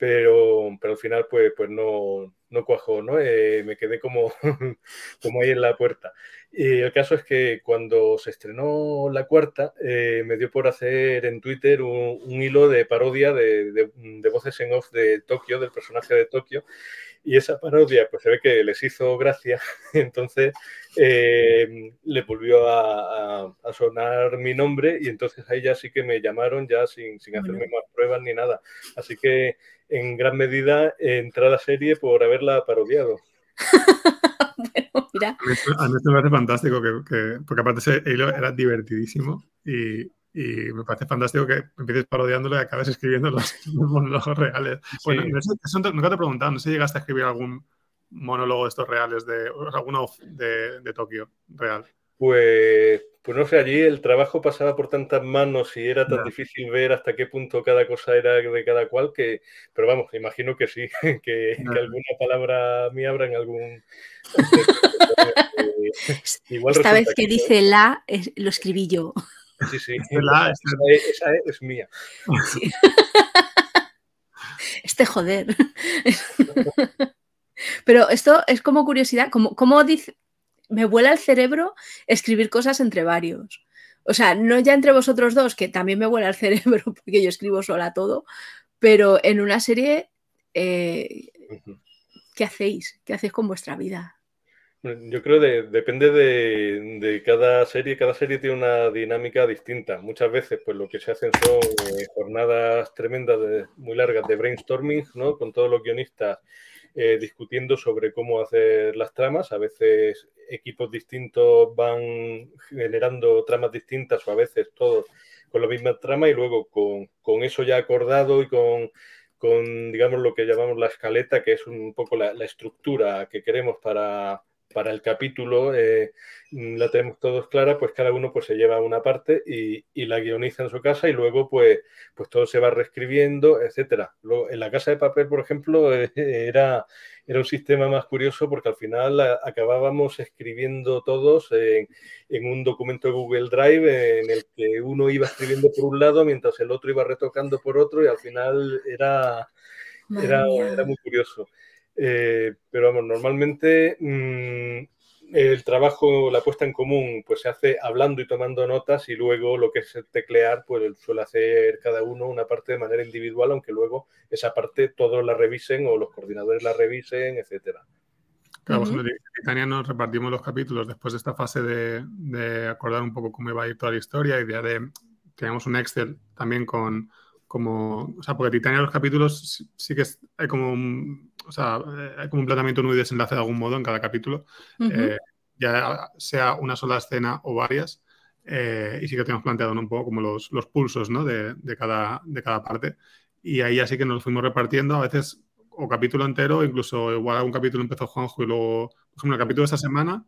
pero, pero al final pues, pues no, no cuajó, ¿no? Eh, me quedé como, como ahí en la puerta. Y el caso es que cuando se estrenó la cuarta, eh, me dio por hacer en Twitter un, hilo de parodia de, de, voces en off de Tokio, del personaje de Tokio, y esa parodia pues se ve que les hizo gracia, entonces eh, le volvió a, sonar mi nombre y entonces ahí ya sí que me llamaron ya sin, sin hacerme más pruebas ni nada. Así que en gran medida entré a la serie por haberla parodiado. bueno, mira. A mí, esto me parece fantástico, que, porque aparte ese hilo era divertidísimo y, y, me parece fantástico que empieces parodiándolo y acabes escribiendo los, monólogos reales. Bueno, eso, nunca te he preguntado, no sé si llegaste a escribir algún monólogo de estos reales, de, alguno de, de Tokio real. Pues, pues no sé, allí el trabajo pasaba por tantas manos y era tan difícil ver hasta qué punto cada cosa era de cada cual que, pero vamos, imagino que sí, que, alguna palabra mía habrá en algún... Esta vez que dice la, lo escribí yo. Sí, sí, la, esa, es, mía. Este joder. Pero esto es como curiosidad, como, como dice, me vuela el cerebro escribir cosas entre varios. O sea, no ya entre vosotros dos, que también me vuela el cerebro porque yo escribo sola todo, pero en una serie, eh, ¿qué hacéis? ¿Qué hacéis con vuestra vida? Yo creo que depende de, cada serie, cada serie tiene una dinámica distinta. Muchas veces, pues lo que se hacen son eh, jornadas tremendas, muy largas de brainstorming, ¿no? Con todos los guionistas eh, discutiendo sobre cómo hacer las tramas. A veces equipos distintos van generando tramas distintas o a veces todos con la misma trama y luego con, eso ya acordado y con, con, digamos, lo que llamamos la escaleta, que es un poco la estructura que queremos para, para el capítulo eh, la tenemos todos clara, pues cada uno pues se lleva una parte y, la guioniza en su casa y luego pues, pues todo se va reescribiendo, etcétera. Luego, en la casa de papel, por ejemplo, eh, era, era un sistema más curioso porque al final acabábamos escribiendo todos en, un documento de Google Drive en el que uno iba escribiendo por un lado mientras el otro iba retocando por otro y al final era, era, era muy curioso. Eh, pero vamos, normalmente mm, el trabajo, la puesta en común, pues se hace hablando y tomando notas y luego lo que es teclear, pues suele hacer cada uno una parte de manera individual, aunque luego esa parte todos la revisen o los coordinadores la revisen, etcétera. Claro, uh Titania nos repartimos los capítulos después de esta fase de, acordar un poco cómo iba a ir toda la historia y de, teníamos un Excel también con como, o sea, porque Titania los capítulos sí, que hay como un, o sea, hay como un planteamiento nudo y desenlace de algún modo en cada capítulo, eh, ya sea una sola escena o varias, eh, y sí que tenemos planteado un poco como los, los pulsos ¿no? de, de, cada, de cada parte. Y ahí así que nos fuimos repartiendo, a veces o capítulo entero, incluso igual algún capítulo empezó Juanjo y luego, por ejemplo, el capítulo de esta semana,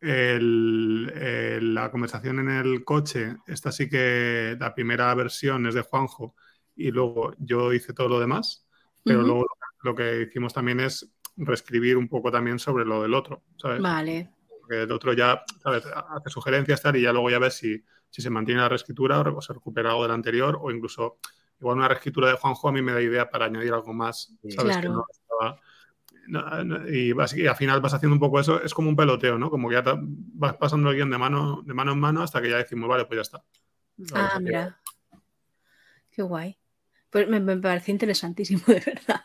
la conversación en el coche, esta sí que la primera versión es de Juanjo y luego yo hice todo lo demás, pero luego lo que hicimos también es reescribir un poco también sobre lo del otro, ¿sabes? Vale. Porque el otro ya, ¿sabes? Hace sugerencias tal y ya luego ya ves si, si se mantiene la reescritura o se recupera algo del anterior o incluso igual una reescritura de Juanjo a mí me da idea para añadir algo más, ¿sabes? Que no estaba, y, al final vas haciendo un poco eso, es como un peloteo, ¿no? Como que ya vas pasando el guion de mano, de mano en mano hasta que ya decimos, vale, pues ya está. Ah, mira. Qué guay. Pues me, parece interesantísimo, de verdad.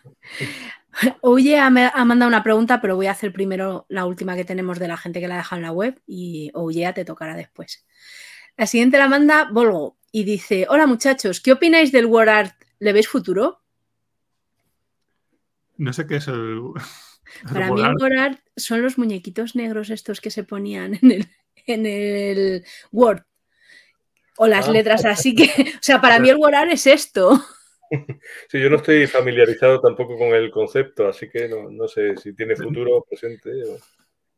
Oye, ha, ha, mandado una pregunta, pero voy a hacer primero la última que tenemos de la gente que la ha dejado en la web y Oye, te tocará después. La siguiente la manda Volgo y dice, hola muchachos, ¿qué opináis del War Art? ¿Le veis futuro? No sé qué es el... Para mí el War Art son los muñequitos negros estos que se ponían en el, en el Word. O las ah. letras así que, o sea, para mí el War Art es esto. Sí, yo no estoy familiarizado tampoco con el concepto, así que no, sé si tiene futuro, presente o,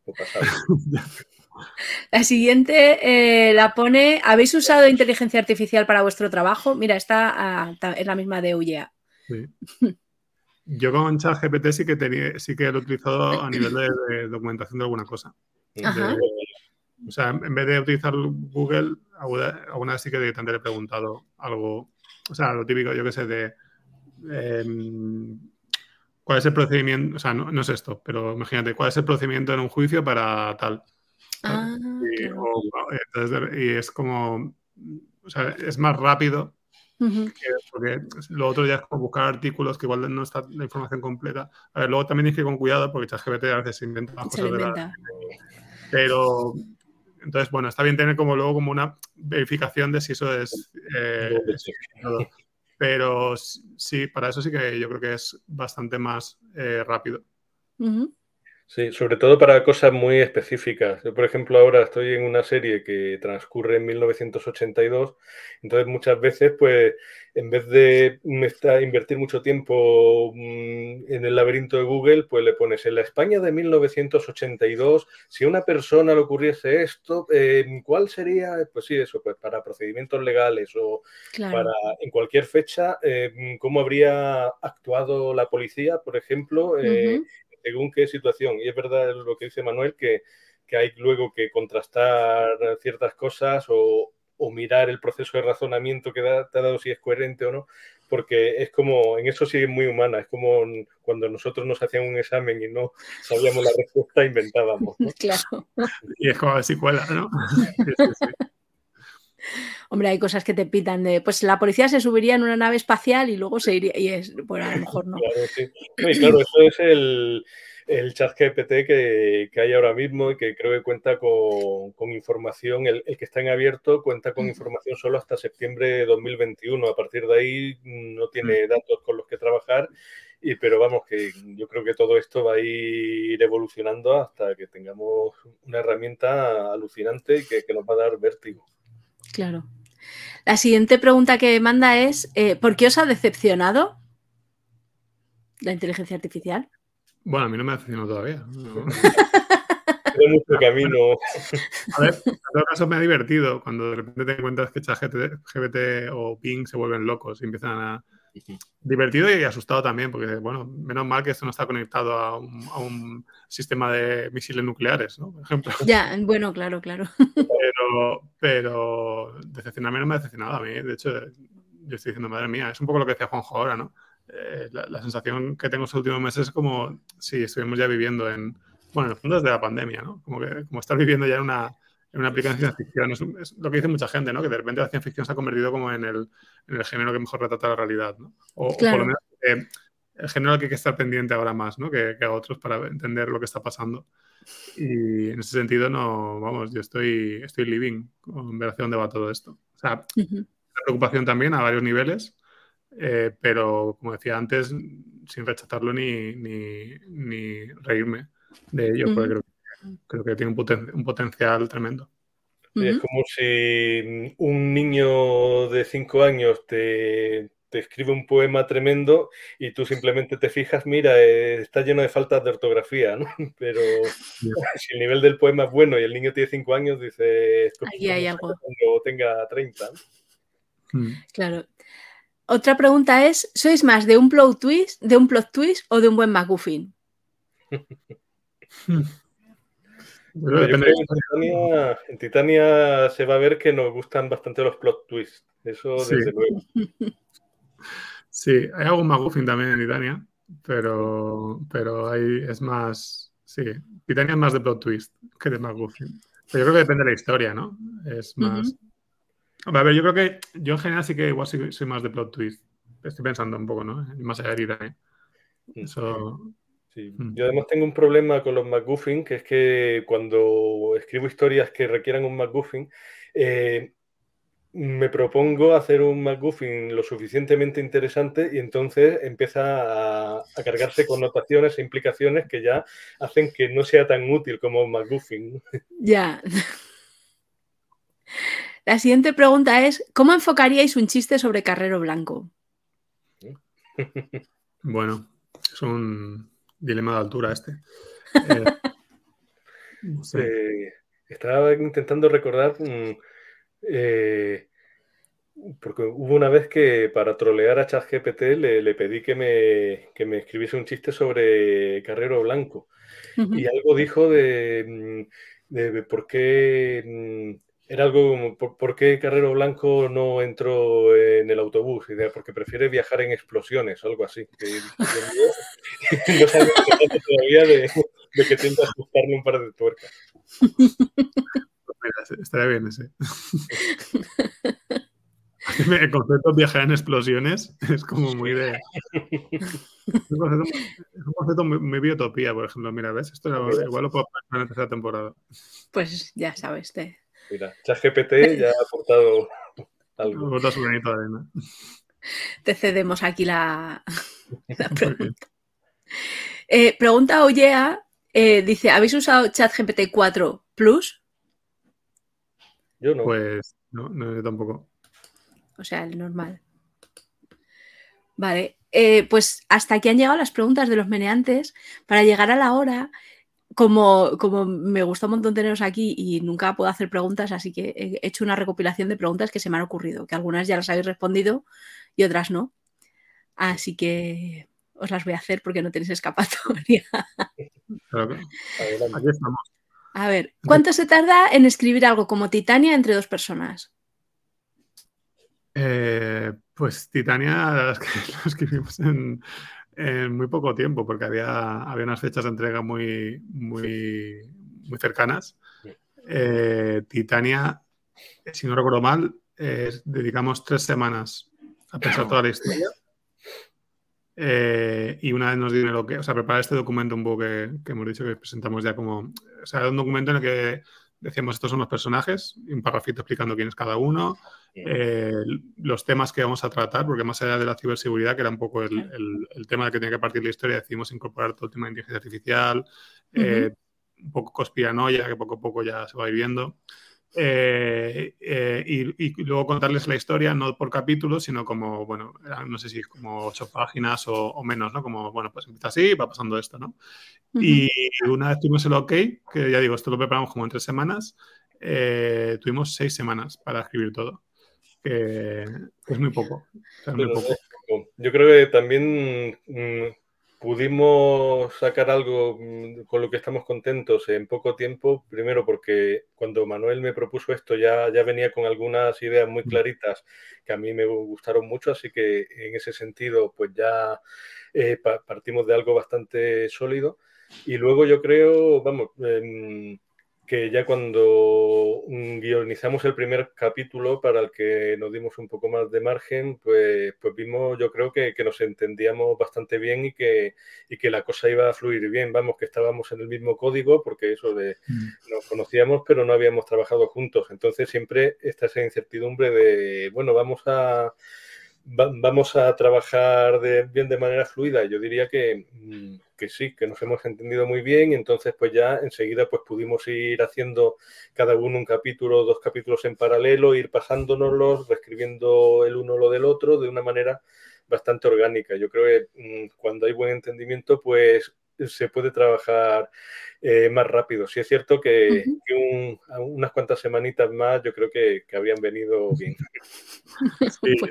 o pasado. La siguiente eh, la pone, ¿habéis usado inteligencia artificial para vuestro trabajo? Mira, esta ah, es la misma de UYA. Yo con ChatGPT sí que tenía, sí que lo he utilizado a nivel de, documentación de alguna cosa. o sea, en vez de utilizar Google, alguna vez sí que directamente le he preguntado algo, o sea, lo típico, yo que sé, de em, cuál es el procedimiento, o sea, no, no, es esto, pero imagínate, cuál es el procedimiento en un juicio para tal. Ah, y, es como, o sea, es más rápido. porque lo otro ya es como buscar artículos que igual no está la información completa. A ver, luego también hay que ir con cuidado porque ChatGPT a veces se inventa cosas de la... Pero entonces, bueno, está bien tener como luego como una verificación de si eso es... Eh, pero sí, para eso sí que yo creo que es bastante más eh, rápido. Sí, sobre todo para cosas muy específicas. Yo, por ejemplo, ahora estoy en una serie que transcurre en 1982, entonces muchas veces, pues, en vez de invertir mucho tiempo mm, en el laberinto de Google, pues le pones en la España de 1982, si a una persona le ocurriese esto, eh, ¿cuál sería? Pues sí, eso, pues para procedimientos legales o para en cualquier fecha, eh, ¿cómo habría actuado la policía, por ejemplo? Eh, según qué situación. Y es verdad lo que dice Manuel, que, hay luego que contrastar ciertas cosas o, mirar el proceso de razonamiento que te ha dado si es coherente o no, porque es como, en eso sí es muy humana, es como cuando nosotros nos hacían un examen y no sabíamos la respuesta, inventábamos. Claro. Y es como a si cuela, ¿no? Hombre, hay cosas que te pitan de, pues la policía se subiría en una nave espacial y luego se iría, y es, pues a lo mejor no. Claro, sí. claro, eso es el, el chat GPT que, que, hay ahora mismo y que creo que cuenta con, con información, el, el, que está en abierto cuenta con información solo hasta septiembre de 2021. A partir de ahí no tiene datos con los que trabajar, y, pero vamos, que yo creo que todo esto va a ir evolucionando hasta que tengamos una herramienta alucinante que, que nos va a dar vértigo. Claro. La siguiente pregunta que manda es, eh, ¿por qué os ha decepcionado la inteligencia artificial? Bueno, a mí no me ha decepcionado todavía. mucho camino. A ver, en todo caso me ha divertido cuando de repente te encuentras que ChatGPT o Ping se vuelven locos y empiezan a, Divertido y asustado también, porque, bueno, menos mal que esto no está conectado a un, sistema de misiles nucleares, ¿no? Por ejemplo. Ya, bueno, claro, claro. Pero, pero decepcionarme no me ha decepcionado a mí. De hecho, yo estoy diciendo, madre mía, es un poco lo que decía Juanjo ahora, ¿no? Eh, la, sensación que tengo estos últimos meses es como si estuviéramos ya viviendo en, bueno, en el fondo desde la pandemia, ¿no? Como que como estar viviendo ya en una, en una aplicación de ficción. Es, lo que dice mucha gente, ¿no? Que de repente la ciencia ficción se ha convertido como en el, en el género que mejor retrata la realidad, ¿no? O, por lo menos eh, el género al que hay que estar pendiente ahora más, ¿no? Que, que, a otros para entender lo que está pasando. Y en ese sentido, no, vamos, yo estoy, estoy living con ver hacia dónde va todo esto. O sea, preocupación también a varios niveles, eh, pero como decía antes, sin rechazarlo ni, ni, ni reírme de ello, porque creo, creo, que tiene un, un potencial tremendo. Es como si un niño de cinco años te, te, escribe un poema tremendo y tú simplemente te fijas, mira, eh, está lleno de faltas de ortografía, ¿no? Pero si el nivel del poema es bueno y el niño tiene cinco años, dice, Aquí hay algo. Cuando tenga 30. Hmm. Claro. Otra pregunta es, ¿sois más de un plot twist, de un plot twist o de un buen McGuffin? en, Titania, se va a ver que nos gustan bastante los plot twists. Eso desde luego. Sí, hay algún McGuffin también en Titania, pero, pero ahí es más. Sí, Titania es más de plot twist que de McGuffin. Pero yo creo que depende de la historia, ¿no? Es más. A ver, yo creo que yo en general sí que igual soy, más de plot twist. Estoy pensando un poco, ¿no? Más allá de Titania. Mm. Eso. Mm. Yo además tengo un problema con los MacGuffin, que es que cuando escribo historias que requieran un MacGuffin, eh, me propongo hacer un MacGuffin lo suficientemente interesante y entonces empieza a, cargarse connotaciones e implicaciones que ya hacen que no sea tan útil como un MacGuffin. Ya. La siguiente pregunta es, ¿cómo enfocaríais un chiste sobre Carrero Blanco? Bueno, es un, dilema de altura este. Eh, estaba intentando recordar, mm, eh, porque hubo una vez que para trolear a ChatGPT le, le pedí que me, que me, escribiese un chiste sobre Carrero Blanco. Y algo dijo de, mm, de por qué mm, era algo como, ¿por, qué Carrero Blanco no entró en el autobús? Porque prefiere viajar en explosiones o algo así. no sabes todavía de, de que tienta ajustarle un par de tuercas. Mira, estaría bien ese. El concepto de viajar en explosiones es como muy de. Es un concepto, muy, biotopía, por ejemplo. Mira, ¿ves? Esto igual lo puedo poner en la tercera temporada. Pues ya sabes, te, Mira, ChatGPT ya ha aportado algo. su granito de arena. Te cedemos aquí la, pregunta. Eh, pregunta Ollea, eh, dice, ¿habéis usado ChatGPT 4 Plus? Yo no. Pues no, no yo tampoco. O sea, el normal. Vale, eh, pues hasta aquí han llegado las preguntas de los meneantes. Para llegar a la hora, como, como me gusta un montón teneros aquí y nunca puedo hacer preguntas, así que he hecho una recopilación de preguntas que se me han ocurrido, que algunas ya las habéis respondido y otras no. Así que os las voy a hacer porque no tenéis escapatoria. A ver, ¿cuánto se tarda en escribir algo como Titania entre dos personas? Eh, pues Titania lo escribimos en, en muy poco tiempo, porque había, había unas fechas de entrega muy, muy, muy cercanas. Eh, Titania, si no recuerdo mal, dedicamos tres semanas a pensar toda la historia. Eh, y una vez nos dieron lo que, o sea, preparar este documento un poco que, que, hemos dicho que presentamos ya como, o sea, un documento en el que decíamos estos son los personajes, un parrafito explicando quién es cada uno, eh, los temas que vamos a tratar, porque más allá de la ciberseguridad, que era un poco el, tema de que tenía que partir la historia, decidimos incorporar todo el tema de inteligencia artificial, eh, un poco conspiranoia, que poco a poco ya se va viviendo. Eh, y, luego contarles la historia, no por capítulos, sino como, bueno, no sé si como ocho páginas o, menos, ¿no? Como, bueno, pues empieza así, va pasando esto, ¿no? Y una vez tuvimos el OK, que ya digo, esto lo preparamos como en tres semanas, tuvimos seis semanas para escribir todo que es muy poco. Yo creo que también mm, pudimos sacar algo mm, con lo que estamos contentos en poco tiempo, primero porque cuando Manuel me propuso esto ya, ya venía con algunas ideas muy mm. claritas que a mí me gustaron mucho, así que en ese sentido pues ya eh, partimos de algo bastante sólido. Y luego yo creo, vamos, em, que ya cuando guionizamos el primer capítulo para el que nos dimos un poco más de margen, pues, pues vimos, yo creo que, nos entendíamos bastante bien y que, y que la cosa iba a fluir bien. Vamos, que estábamos en el mismo código, porque eso de mm. nos conocíamos, pero no habíamos trabajado juntos. Entonces siempre está esa incertidumbre de, bueno, vamos a vamos a trabajar de, bien de manera fluida. Yo diría que, mm, que, sí, que nos hemos entendido muy bien y entonces pues ya enseguida pues pudimos ir haciendo cada uno un capítulo, dos capítulos en paralelo, ir pasándonoslos, reescribiendo el uno lo del otro de una manera bastante orgánica. Yo creo que mm, cuando hay buen entendimiento pues se puede trabajar eh, más rápido. Sí es cierto que, unas cuantas semanitas más yo creo que, habrían venido bien.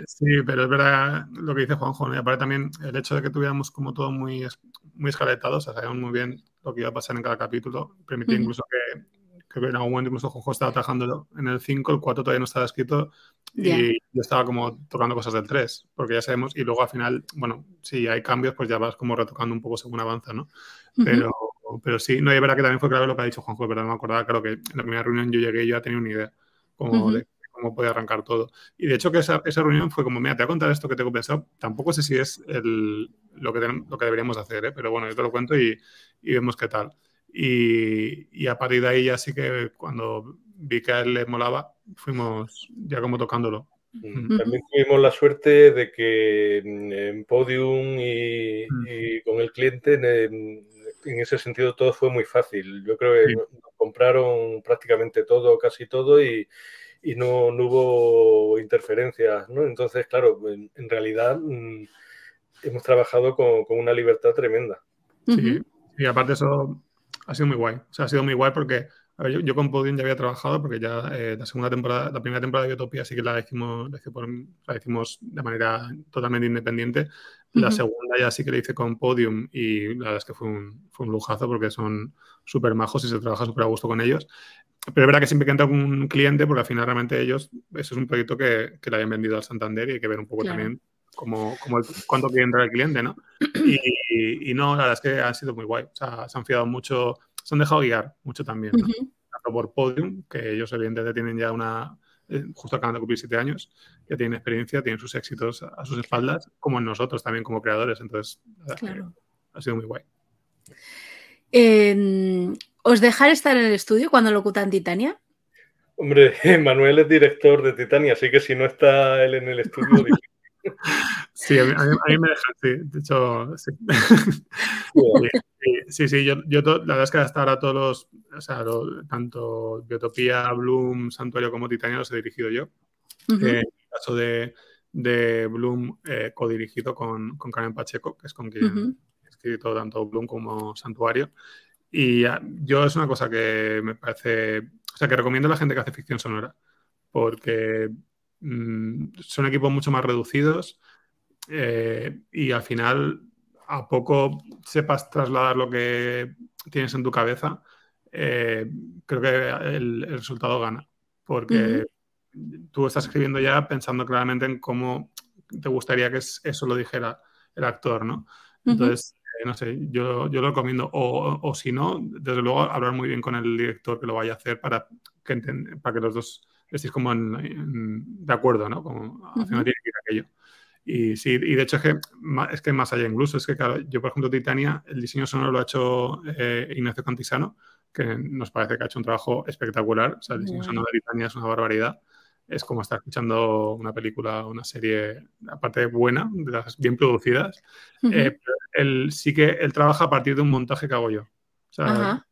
Sí, pero es verdad lo que dice Juanjo. Y aparte también el hecho de que tuviéramos como todo muy, muy escaletado, o sea, sabíamos muy bien lo que iba a pasar en cada capítulo, permitía incluso que, que en algún momento incluso Juanjo estaba trabajando en el 5, el 4 todavía no estaba escrito y yo estaba como tocando cosas del 3, porque ya sabemos, y luego al final, bueno, si hay cambios, pues ya vas como retocando un poco según avanza, ¿no? Pero, pero sí, no, es verdad que también fue clave lo que ha dicho Juanjo, pero no me acordaba, claro que en la primera reunión yo llegué y ya tenía una idea como de cómo podía arrancar todo. Y de hecho que esa, esa, reunión fue como, mira, te voy a contar esto que tengo pensado, tampoco sé si es el, lo, que lo que deberíamos hacer, ¿eh? pero bueno, yo te lo cuento y, y vemos qué tal. Y, y, a partir de ahí ya sí que cuando vi que a él le molaba, fuimos ya como tocándolo. Mm, también tuvimos la suerte de que en Podium y, mm. con el cliente, en, ese sentido, todo fue muy fácil. Yo creo que nos compraron prácticamente todo, casi todo, y, y no, hubo interferencias. ¿no? Entonces, claro, en, realidad mm, hemos trabajado con, con, una libertad tremenda. Sí, y aparte eso ha sido muy guay. O sea, ha sido muy guay porque yo, con Podium ya había trabajado porque ya eh, la segunda temporada, la primera temporada de Biotopía sí que la hicimos, la hicimos de manera totalmente independiente. La segunda ya sí que la hice con Podium y la verdad es que fue un, fue un lujazo porque son súper majos y se trabaja súper a gusto con ellos. Pero es verdad que siempre que entra un cliente, porque al final realmente ellos, eso es un proyecto que, que le habían vendido al Santander y hay que ver un poco también como, como cuánto quiere entrar el cliente, ¿no? Y, y, no, la verdad es que ha sido muy guay. O sea, se han fiado mucho se han dejado guiar mucho también, tanto por Podium, que ellos evidentemente tienen ya una, eh, justo acaban de cumplir siete años, ya tienen experiencia, tienen sus éxitos a, sus espaldas, como en nosotros también como creadores. Entonces, ha sido muy guay. ¿Os dejar estar en el estudio cuando locutan Titania? Hombre, Manuel es director de Titania, así que si no está él en el estudio, Sí, a mí, me dejan, sí. De hecho, sí. sí, sí, yo, yo la verdad es que hasta ahora todos los, o sea, tanto Biotopía, Bloom, Santuario como Titania los he dirigido yo. en el caso de, de Bloom, eh, codirigido con, con Karen Pacheco, que es con quien he escrito tanto Bloom como Santuario. Y yo es una cosa que me parece, o sea, que recomiendo a la gente que hace ficción sonora, porque Mm, son equipos mucho más reducidos eh, y al final a poco sepas trasladar lo que tienes en tu cabeza, eh, creo que el, resultado gana, porque tú estás escribiendo ya pensando claramente en cómo te gustaría que eso lo dijera el actor, ¿no? Entonces, eh, no sé, yo, yo lo recomiendo, o, o, si no, desde luego hablar muy bien con el director que lo vaya a hacer para que, para que los dos estéis como de acuerdo, ¿no? Como haciendo tiene que ir aquello. Y sí, y de hecho es que, es que más allá incluso, es que claro, yo por ejemplo Titania, el diseño sonoro lo ha hecho eh, Ignacio Cantisano, que nos parece que ha hecho un trabajo espectacular. O sea, el diseño sonoro de Titania es una barbaridad. Es como estar escuchando una película, una serie, aparte buena, de las bien producidas. Eh, él sí que él trabaja a partir de un montaje que hago yo. O sea,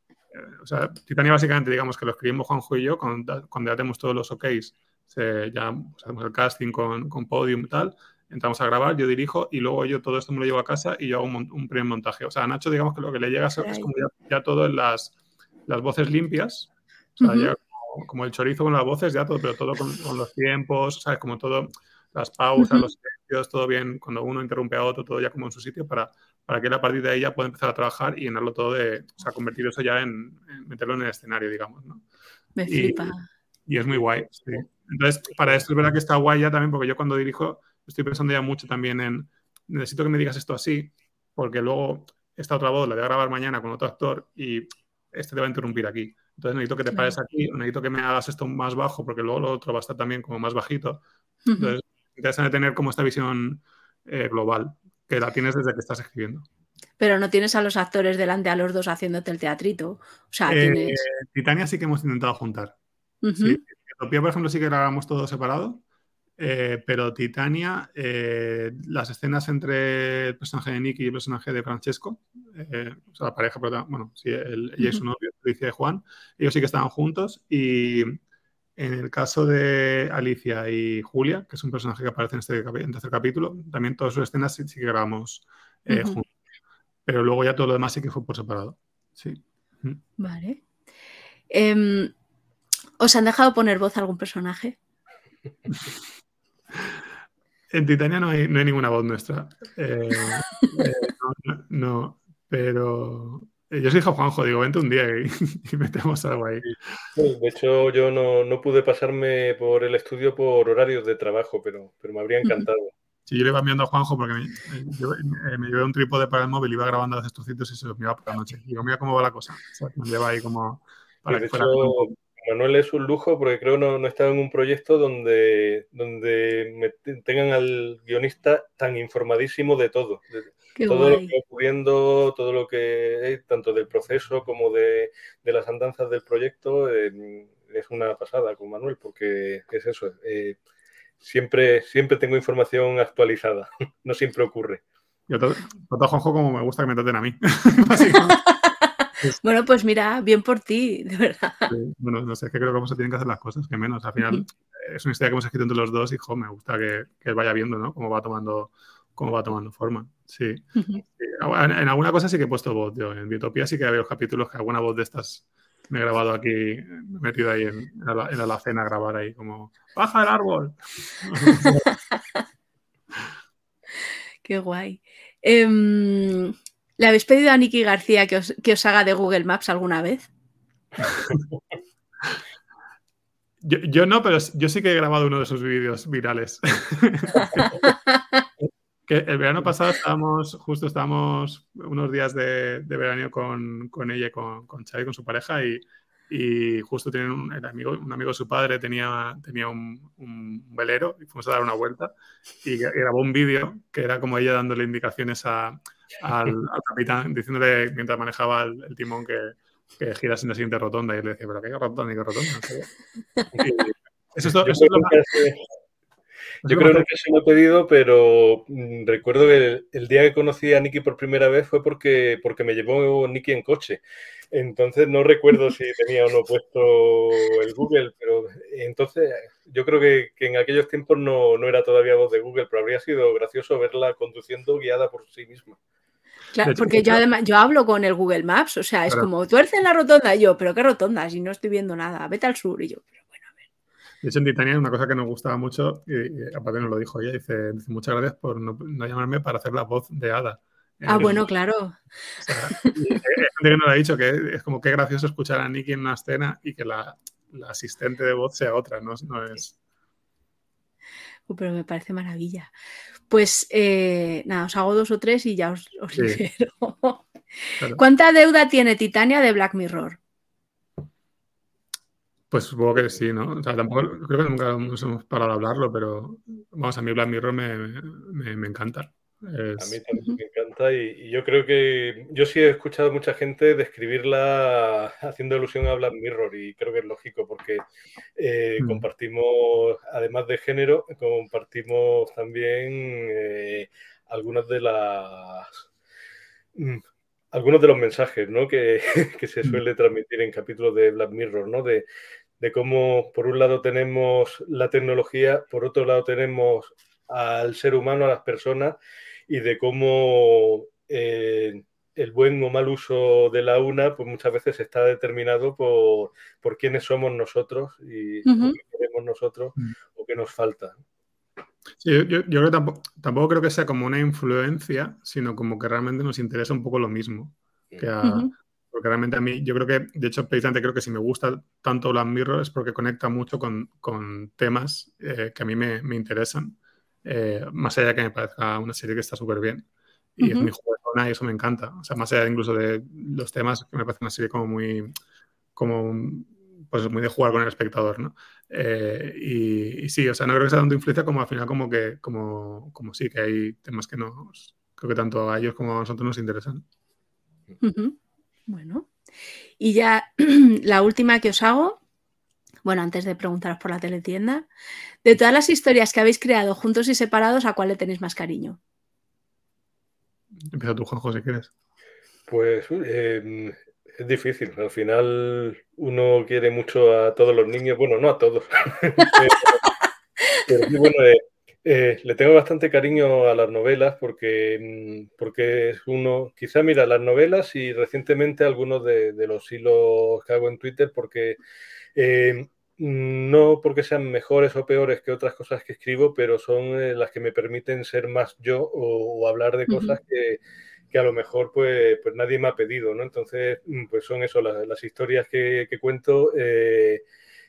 o sea, Titania básicamente, digamos que lo escribimos Juanjo y yo, cuando, cuando ya tenemos todos los OKs, ya pues, hacemos el casting con, con Podium y tal, entramos a grabar, yo dirijo y luego yo todo esto me lo llevo a casa y yo hago un, un primer montaje. O sea, a Nacho, digamos que lo que le llega es, como ya, todo en las, las voces limpias, o sea, ya como, el chorizo con las voces, ya todo, pero todo con, los tiempos, ¿sabes? Como todo, las pausas, los silencios, todo bien, cuando uno interrumpe a otro, todo ya como en su sitio para, para que él a partir de ahí ya pueda empezar a trabajar y llenarlo todo de, o sea, convertir eso ya en, meterlo en el escenario, digamos, ¿no? Me y, flipa. Y es muy guay, sí. Entonces, para esto es verdad que está guay ya también, porque yo cuando dirijo estoy pensando ya mucho también en, necesito que me digas esto así, porque luego esta otra voz la voy a grabar mañana con otro actor y este te va a interrumpir aquí. Entonces necesito que te pares aquí, necesito que me hagas esto más bajo porque luego lo otro va a estar también como más bajito. Entonces, interesante tener como esta visión eh, global, que la tienes desde que estás escribiendo. Pero no tienes a los actores delante a los dos haciéndote el teatrito. O sea, eh, tienes... Titania sí que hemos intentado juntar. sí. Utopía, por ejemplo, sí que grabamos todo separado. Eh, pero Titania, las escenas entre el personaje de Nicky y el personaje de Francesco, o sea, la pareja, bueno, sí, el, ella y su novio, y Juan, ellos sí que estaban juntos y en el caso de Alicia y Julia, que es un personaje que aparece en este, tercer capítulo, también todas sus escenas sí, que grabamos eh, juntos. Pero luego ya todo lo demás sí que fue por separado. Sí. Vale. Em, ¿Os han dejado poner voz a algún personaje? en Titania no hay, ninguna voz nuestra. Eh, eh, no, pero yo soy Juanjo, digo, vente un día y, metemos algo ahí. de hecho, yo no, pude pasarme por el estudio por horarios de trabajo, pero, pero me habría encantado. Sí, yo le iba enviando a Juanjo porque me, eh, me llevé un trípode para el móvil, iba grabando los trocitos y se los miraba por la noche. Digo, mira cómo va la cosa. me lleva ahí como para que fuera. Manuel es un lujo porque creo no, no he estado en un proyecto donde, donde tengan al guionista tan informadísimo de todo todo lo que va ocurriendo, todo lo que tanto del proceso como de, las andanzas del proyecto, es una pasada con Manuel, porque es eso. Eh, siempre, siempre tengo información actualizada, no siempre ocurre. Yo trato a Juanjo como me gusta que me traten a mí. bueno, pues mira, bien por ti, de verdad. bueno, no sé, es que creo que cómo se tienen que hacer las cosas, que menos. Al final, es una historia que hemos escrito entre los dos y, jo, me gusta que, que vaya viendo, ¿no? Cómo va tomando cómo va tomando forma. Sí. En, alguna cosa sí que he puesto voz. Yo. En Biotopía sí que había capítulos que alguna voz de estas me he grabado aquí, metido ahí en, la, en la cena a grabar ahí, como ¡Baja el árbol! Qué guay. Em, ¿Le habéis pedido a Nicky García que os, que os haga de Google Maps alguna vez? Yo, yo, no, pero yo sí que he grabado uno de sus vídeos virales. Que el verano pasado estábamos, justo estábamos unos días de, de verano con, con, ella, con, con Xavi, con su pareja, y, y justo tienen un, amigo, un amigo de su padre tenía, tenía un, un, velero y fuimos a dar una vuelta y grabó un vídeo que era como ella dándole indicaciones a, al, capitán, diciéndole mientras manejaba el, timón que, que gira sin la siguiente rotonda y él le decía, pero qué rotonda ni qué rotonda. eso es, lo, eso es lo yo creo que se lo he pedido, pero mm, recuerdo que el, día que conocí a Nicky por primera vez fue porque, porque me llevó Nicky en coche. Entonces no recuerdo si tenía o no puesto el Google, pero entonces yo creo que, en aquellos tiempos no, era todavía voz de Google, pero habría sido gracioso verla conduciendo guiada por sí misma. Claro, porque yo además, yo hablo con el Google Maps, o sea, es como tuerce en la rotonda, y yo, pero qué rotonda, si no estoy viendo nada, vete al sur, y yo, de hecho, en Titania una cosa que nos gustaba mucho, y, aparte nos lo dijo ella, dice, muchas gracias por no, llamarme para hacer la voz de Ada. Ah, bueno, claro. O sea, hay gente que nos ha dicho que es como que gracioso escuchar a Nicky en una escena y que la, asistente de voz sea otra, no, es... Uh, pero me parece maravilla. Pues eh, nada, os hago dos o tres y ya os, os libero. ¿Cuánta deuda tiene Titania de Black Mirror? Pues supongo que sí, ¿no? O sea, tampoco, creo que nunca nos hemos parado a hablarlo, pero vamos, a mí Black Mirror me, me, encanta. A mí también me encanta y, yo creo que yo sí he escuchado a mucha gente describirla haciendo alusión a Black Mirror y creo que es lógico porque eh, mm. compartimos, además de género, compartimos también eh, algunas de las mm, algunos de los mensajes ¿no? que, se mm. suele transmitir en capítulos de Black Mirror, ¿no? De, cómo por un lado tenemos la tecnología, por otro lado tenemos al ser humano, a las personas, y de cómo eh, el buen o mal uso de la una, pues muchas veces está determinado por, por quiénes somos nosotros y qué queremos nosotros mm. o qué nos falta. Sí, yo, yo creo tampoco, tampoco, creo que sea como una influencia, sino como que realmente nos interesa un poco lo mismo. Que Porque realmente a mí, yo creo que, de hecho, precisamente creo que si me gusta tanto Black Mirror es porque conecta mucho con, con temas eh, que a mí me, me interesan, eh, más allá de que me parezca una serie que está súper bien. Y es mi juego y eso me encanta. O sea, más allá incluso de los temas que me parece una serie como muy, como, pues muy de jugar con el espectador, ¿no? Eh, y, sí, o sea, no creo que sea tanto influencia como al final como que, como, como sí, que hay temas que nos, creo que tanto a ellos como a nosotros nos interesan. Bueno, y ya la última que os hago, bueno, antes de preguntaros por la teletienda, de todas las historias que habéis creado juntos y separados, ¿a cuál le tenéis más cariño? Empieza tú, Juanjo, si quieres. Pues em, es difícil. Al final uno quiere mucho a todos los niños. Bueno, no a todos. pero, bueno, eh, eh, le tengo bastante cariño a las novelas porque, mm, porque es uno, quizá mira, las novelas y recientemente algunos de, los hilos que hago en Twitter porque eh, no porque sean mejores o peores que otras cosas que escribo, pero son las que me permiten ser más yo o, hablar de cosas que que a lo mejor pues, pues nadie me ha pedido, ¿no? Entonces, mm, pues son eso, las, historias que, cuento eh,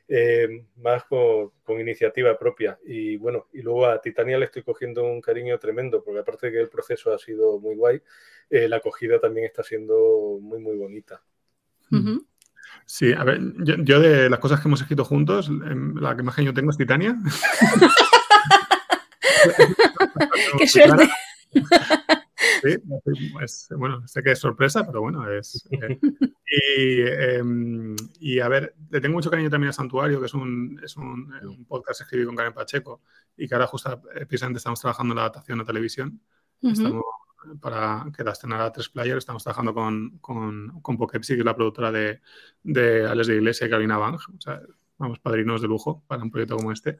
eh, más con, iniciativa propia. Y bueno, y luego a Titania le estoy cogiendo un cariño tremendo, porque aparte de que el proceso ha sido muy guay, eh, la acogida también está siendo muy, muy bonita. Sí, a ver, yo, de las cosas que hemos escrito juntos, em, la que más genio tengo es Titania. ¡Qué suerte! Sí, pues, bueno, sé que es sorpresa, pero bueno, es. Eh, em, y, a ver, le tengo mucho cariño también a Santuario, que es un, es un, un podcast escrito con Karen Pacheco y que ahora justo eh, precisamente estamos trabajando en la adaptación a televisión. Estamos para que la estrenara tres players, estamos trabajando con, con, con Pokepsi, que es la productora de, de Alex de Iglesia y Carolina Bang. O sea, vamos, padrinos de lujo para un proyecto como este.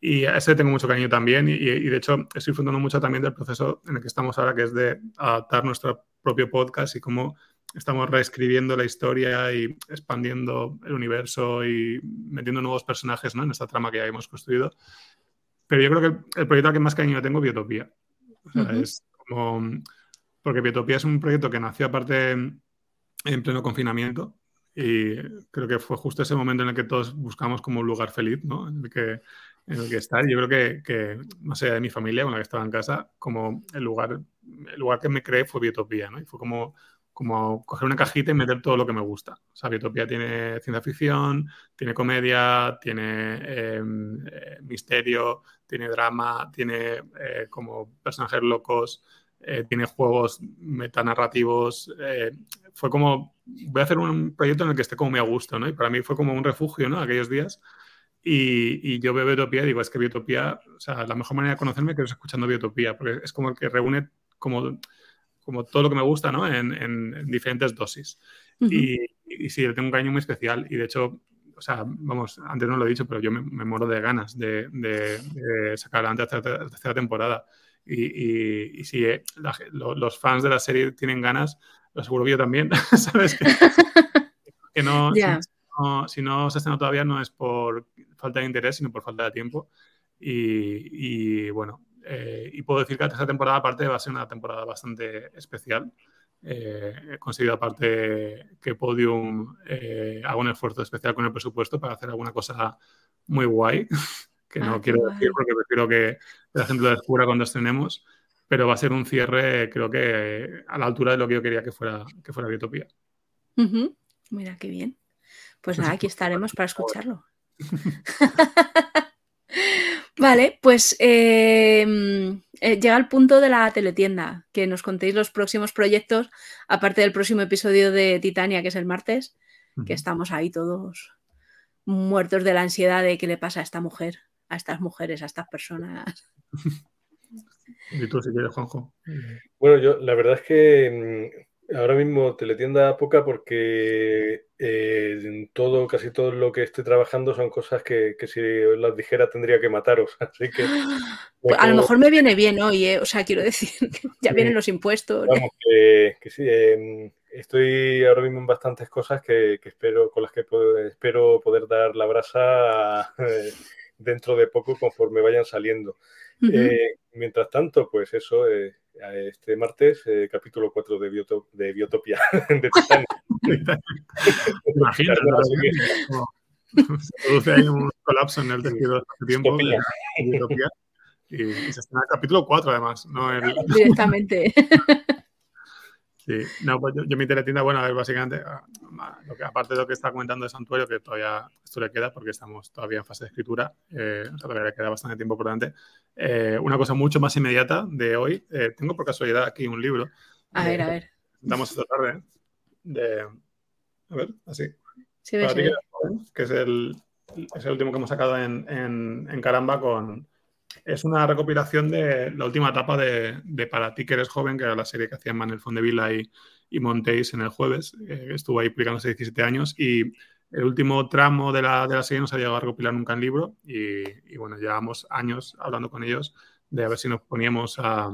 Y a ese tengo mucho cariño también y, de hecho estoy disfrutando mucho también del proceso en el que estamos ahora, que es de adaptar nuestro propio podcast y cómo estamos reescribiendo la historia y expandiendo el universo y metiendo nuevos personajes ¿no? en esta trama que ya hemos construido. Pero yo creo que el proyecto al que más cariño tengo es Biotopía. O sea, es como... Porque Biotopía es un proyecto que nació aparte en pleno confinamiento y creo que fue justo ese momento en el que todos buscamos como un lugar feliz, ¿no? En el que, en el que estar. Yo creo que, que, más allá de mi familia con la que estaba en casa, como el lugar, el lugar que me creé fue Biotopía, ¿no? Y fue como, como coger una cajita y meter todo lo que me gusta. O sea, Biotopía tiene ciencia ficción, tiene comedia, tiene em, eh, misterio, tiene drama, tiene eh, como personajes locos, eh, tiene juegos metanarrativos. fue como, voy a hacer un proyecto en el que esté como me a gusto, ¿no? Y para mí fue como un refugio, ¿no? Aquellos días y, yo veo Biotopía y digo, es que Biotopía, o sea, la mejor manera de conocerme que es escuchando Biotopía, porque es como el que reúne como, como todo lo que me gusta, ¿no? En, en, diferentes dosis. y, y, sí, le tengo un cariño muy especial y de hecho, o sea, vamos, antes no lo he dicho, pero yo me, me muero de ganas de, de, sacar adelante la tercera, temporada. Y, y, si eh, los fans de la serie tienen ganas, lo aseguro que yo también, ¿sabes? Que, que no, si no se estrena todavía no es por falta de interés, sino por falta de tiempo. Y, bueno, eh, y puedo decir que esta temporada aparte va a ser una temporada bastante especial. Eh, he conseguido aparte que Podium eh, haga un esfuerzo especial con el presupuesto para hacer alguna cosa muy guay, que no ah, quiero decir porque prefiero que la gente lo descubra cuando estrenemos, pero va a ser un cierre creo que a la altura de lo que yo quería que fuera, que fuera Biotopía. Mira, qué bien. Pues nada, aquí estaremos para escucharlo. vale, pues em, eh, llega el punto de la teletienda, que nos contéis los próximos proyectos, aparte del próximo episodio de Titania, que es el martes, que estamos ahí todos muertos de la ansiedad de qué le pasa a esta mujer, a estas mujeres, a estas personas. ¿Y tú si quieres, Juanjo? Bueno, yo la verdad es que mm, Ahora mismo teletienda poca porque eh, todo, casi todo lo que estoy trabajando son cosas que, si las dijera tendría que mataros. Así que. Pues a lo mejor me viene bien hoy, ¿eh? o sea, quiero decir, que ya vienen los impuestos. Vamos, que, sí, em, estoy ahora mismo en bastantes cosas que, espero, con las que espero poder dar la brasa eh, dentro de poco conforme vayan saliendo. Eh, mientras tanto, pues eso, este martes, eh, capítulo 4 de, de Biotopia, de Imagínate, se produce ahí un colapso en el tejido de este tiempo de, Biotopia. Y, se estrena el capítulo 4, además. No Directamente. Sí, no, pues yo, mi teletienda, bueno, a ver, básicamente, ah, lo que, aparte de lo que está comentando de Santuario, que todavía esto le queda porque estamos todavía en fase de escritura, eh, o sea, todavía le queda bastante tiempo por delante. Eh, una cosa mucho más inmediata de hoy, eh, tengo por casualidad aquí un libro. A ver, a ver. Damos esta tarde, de, a ver, así. Sí, ves, que es el, es el último que hemos sacado en, en, en Caramba con es una recopilación de la última etapa de, Para ti que eres joven, que era la serie que hacían Manuel Fondevila y, y Montéis en el jueves. Eh, estuvo ahí publicándose 17 años y el último tramo de la, de la serie no se ha llegado a recopilar nunca en libro y, bueno, llevamos años hablando con ellos de a ver si nos poníamos a,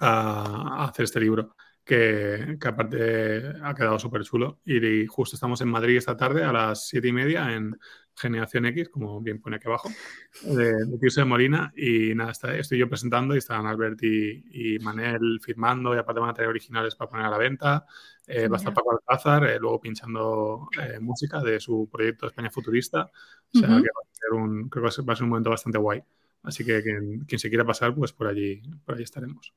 a hacer este libro que, que ha quedado súper chulo. Y, justo estamos en Madrid esta tarde a las siete y media en Generación X, como bien pone aquí abajo, de, de Tirso de Molina. Y nada, estoy yo presentando y están Albert y, Manel firmando y aparte van a tener originales para poner a la venta. Eh, va a estar Paco Alcázar, eh, luego pinchando eh, música de su proyecto España Futurista. O sea, que va a ser un, creo que va a ser un momento bastante guay. Así que quien, quien se quiera pasar, pues por allí, por allí estaremos.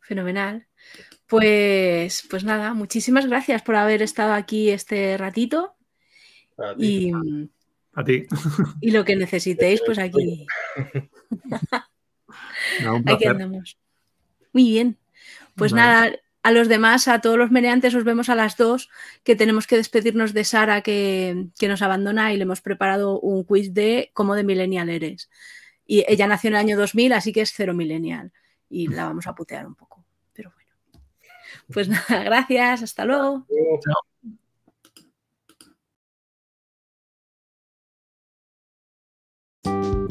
Fenomenal. Pues, pues nada, muchísimas gracias por haber estado aquí este ratito. Y, a ti. y lo que necesitéis, pues aquí. aquí andamos. Muy bien. Pues nada, a los demás, a todos los meneantes, os vemos a las dos, que tenemos que despedirnos de Sara, que, que nos abandona, y le hemos preparado un quiz de cómo de millennial eres. Y ella nació en el año 2000, así que es cero millennial. Y la vamos a putear un poco. Pues nada, gracias, hasta luego.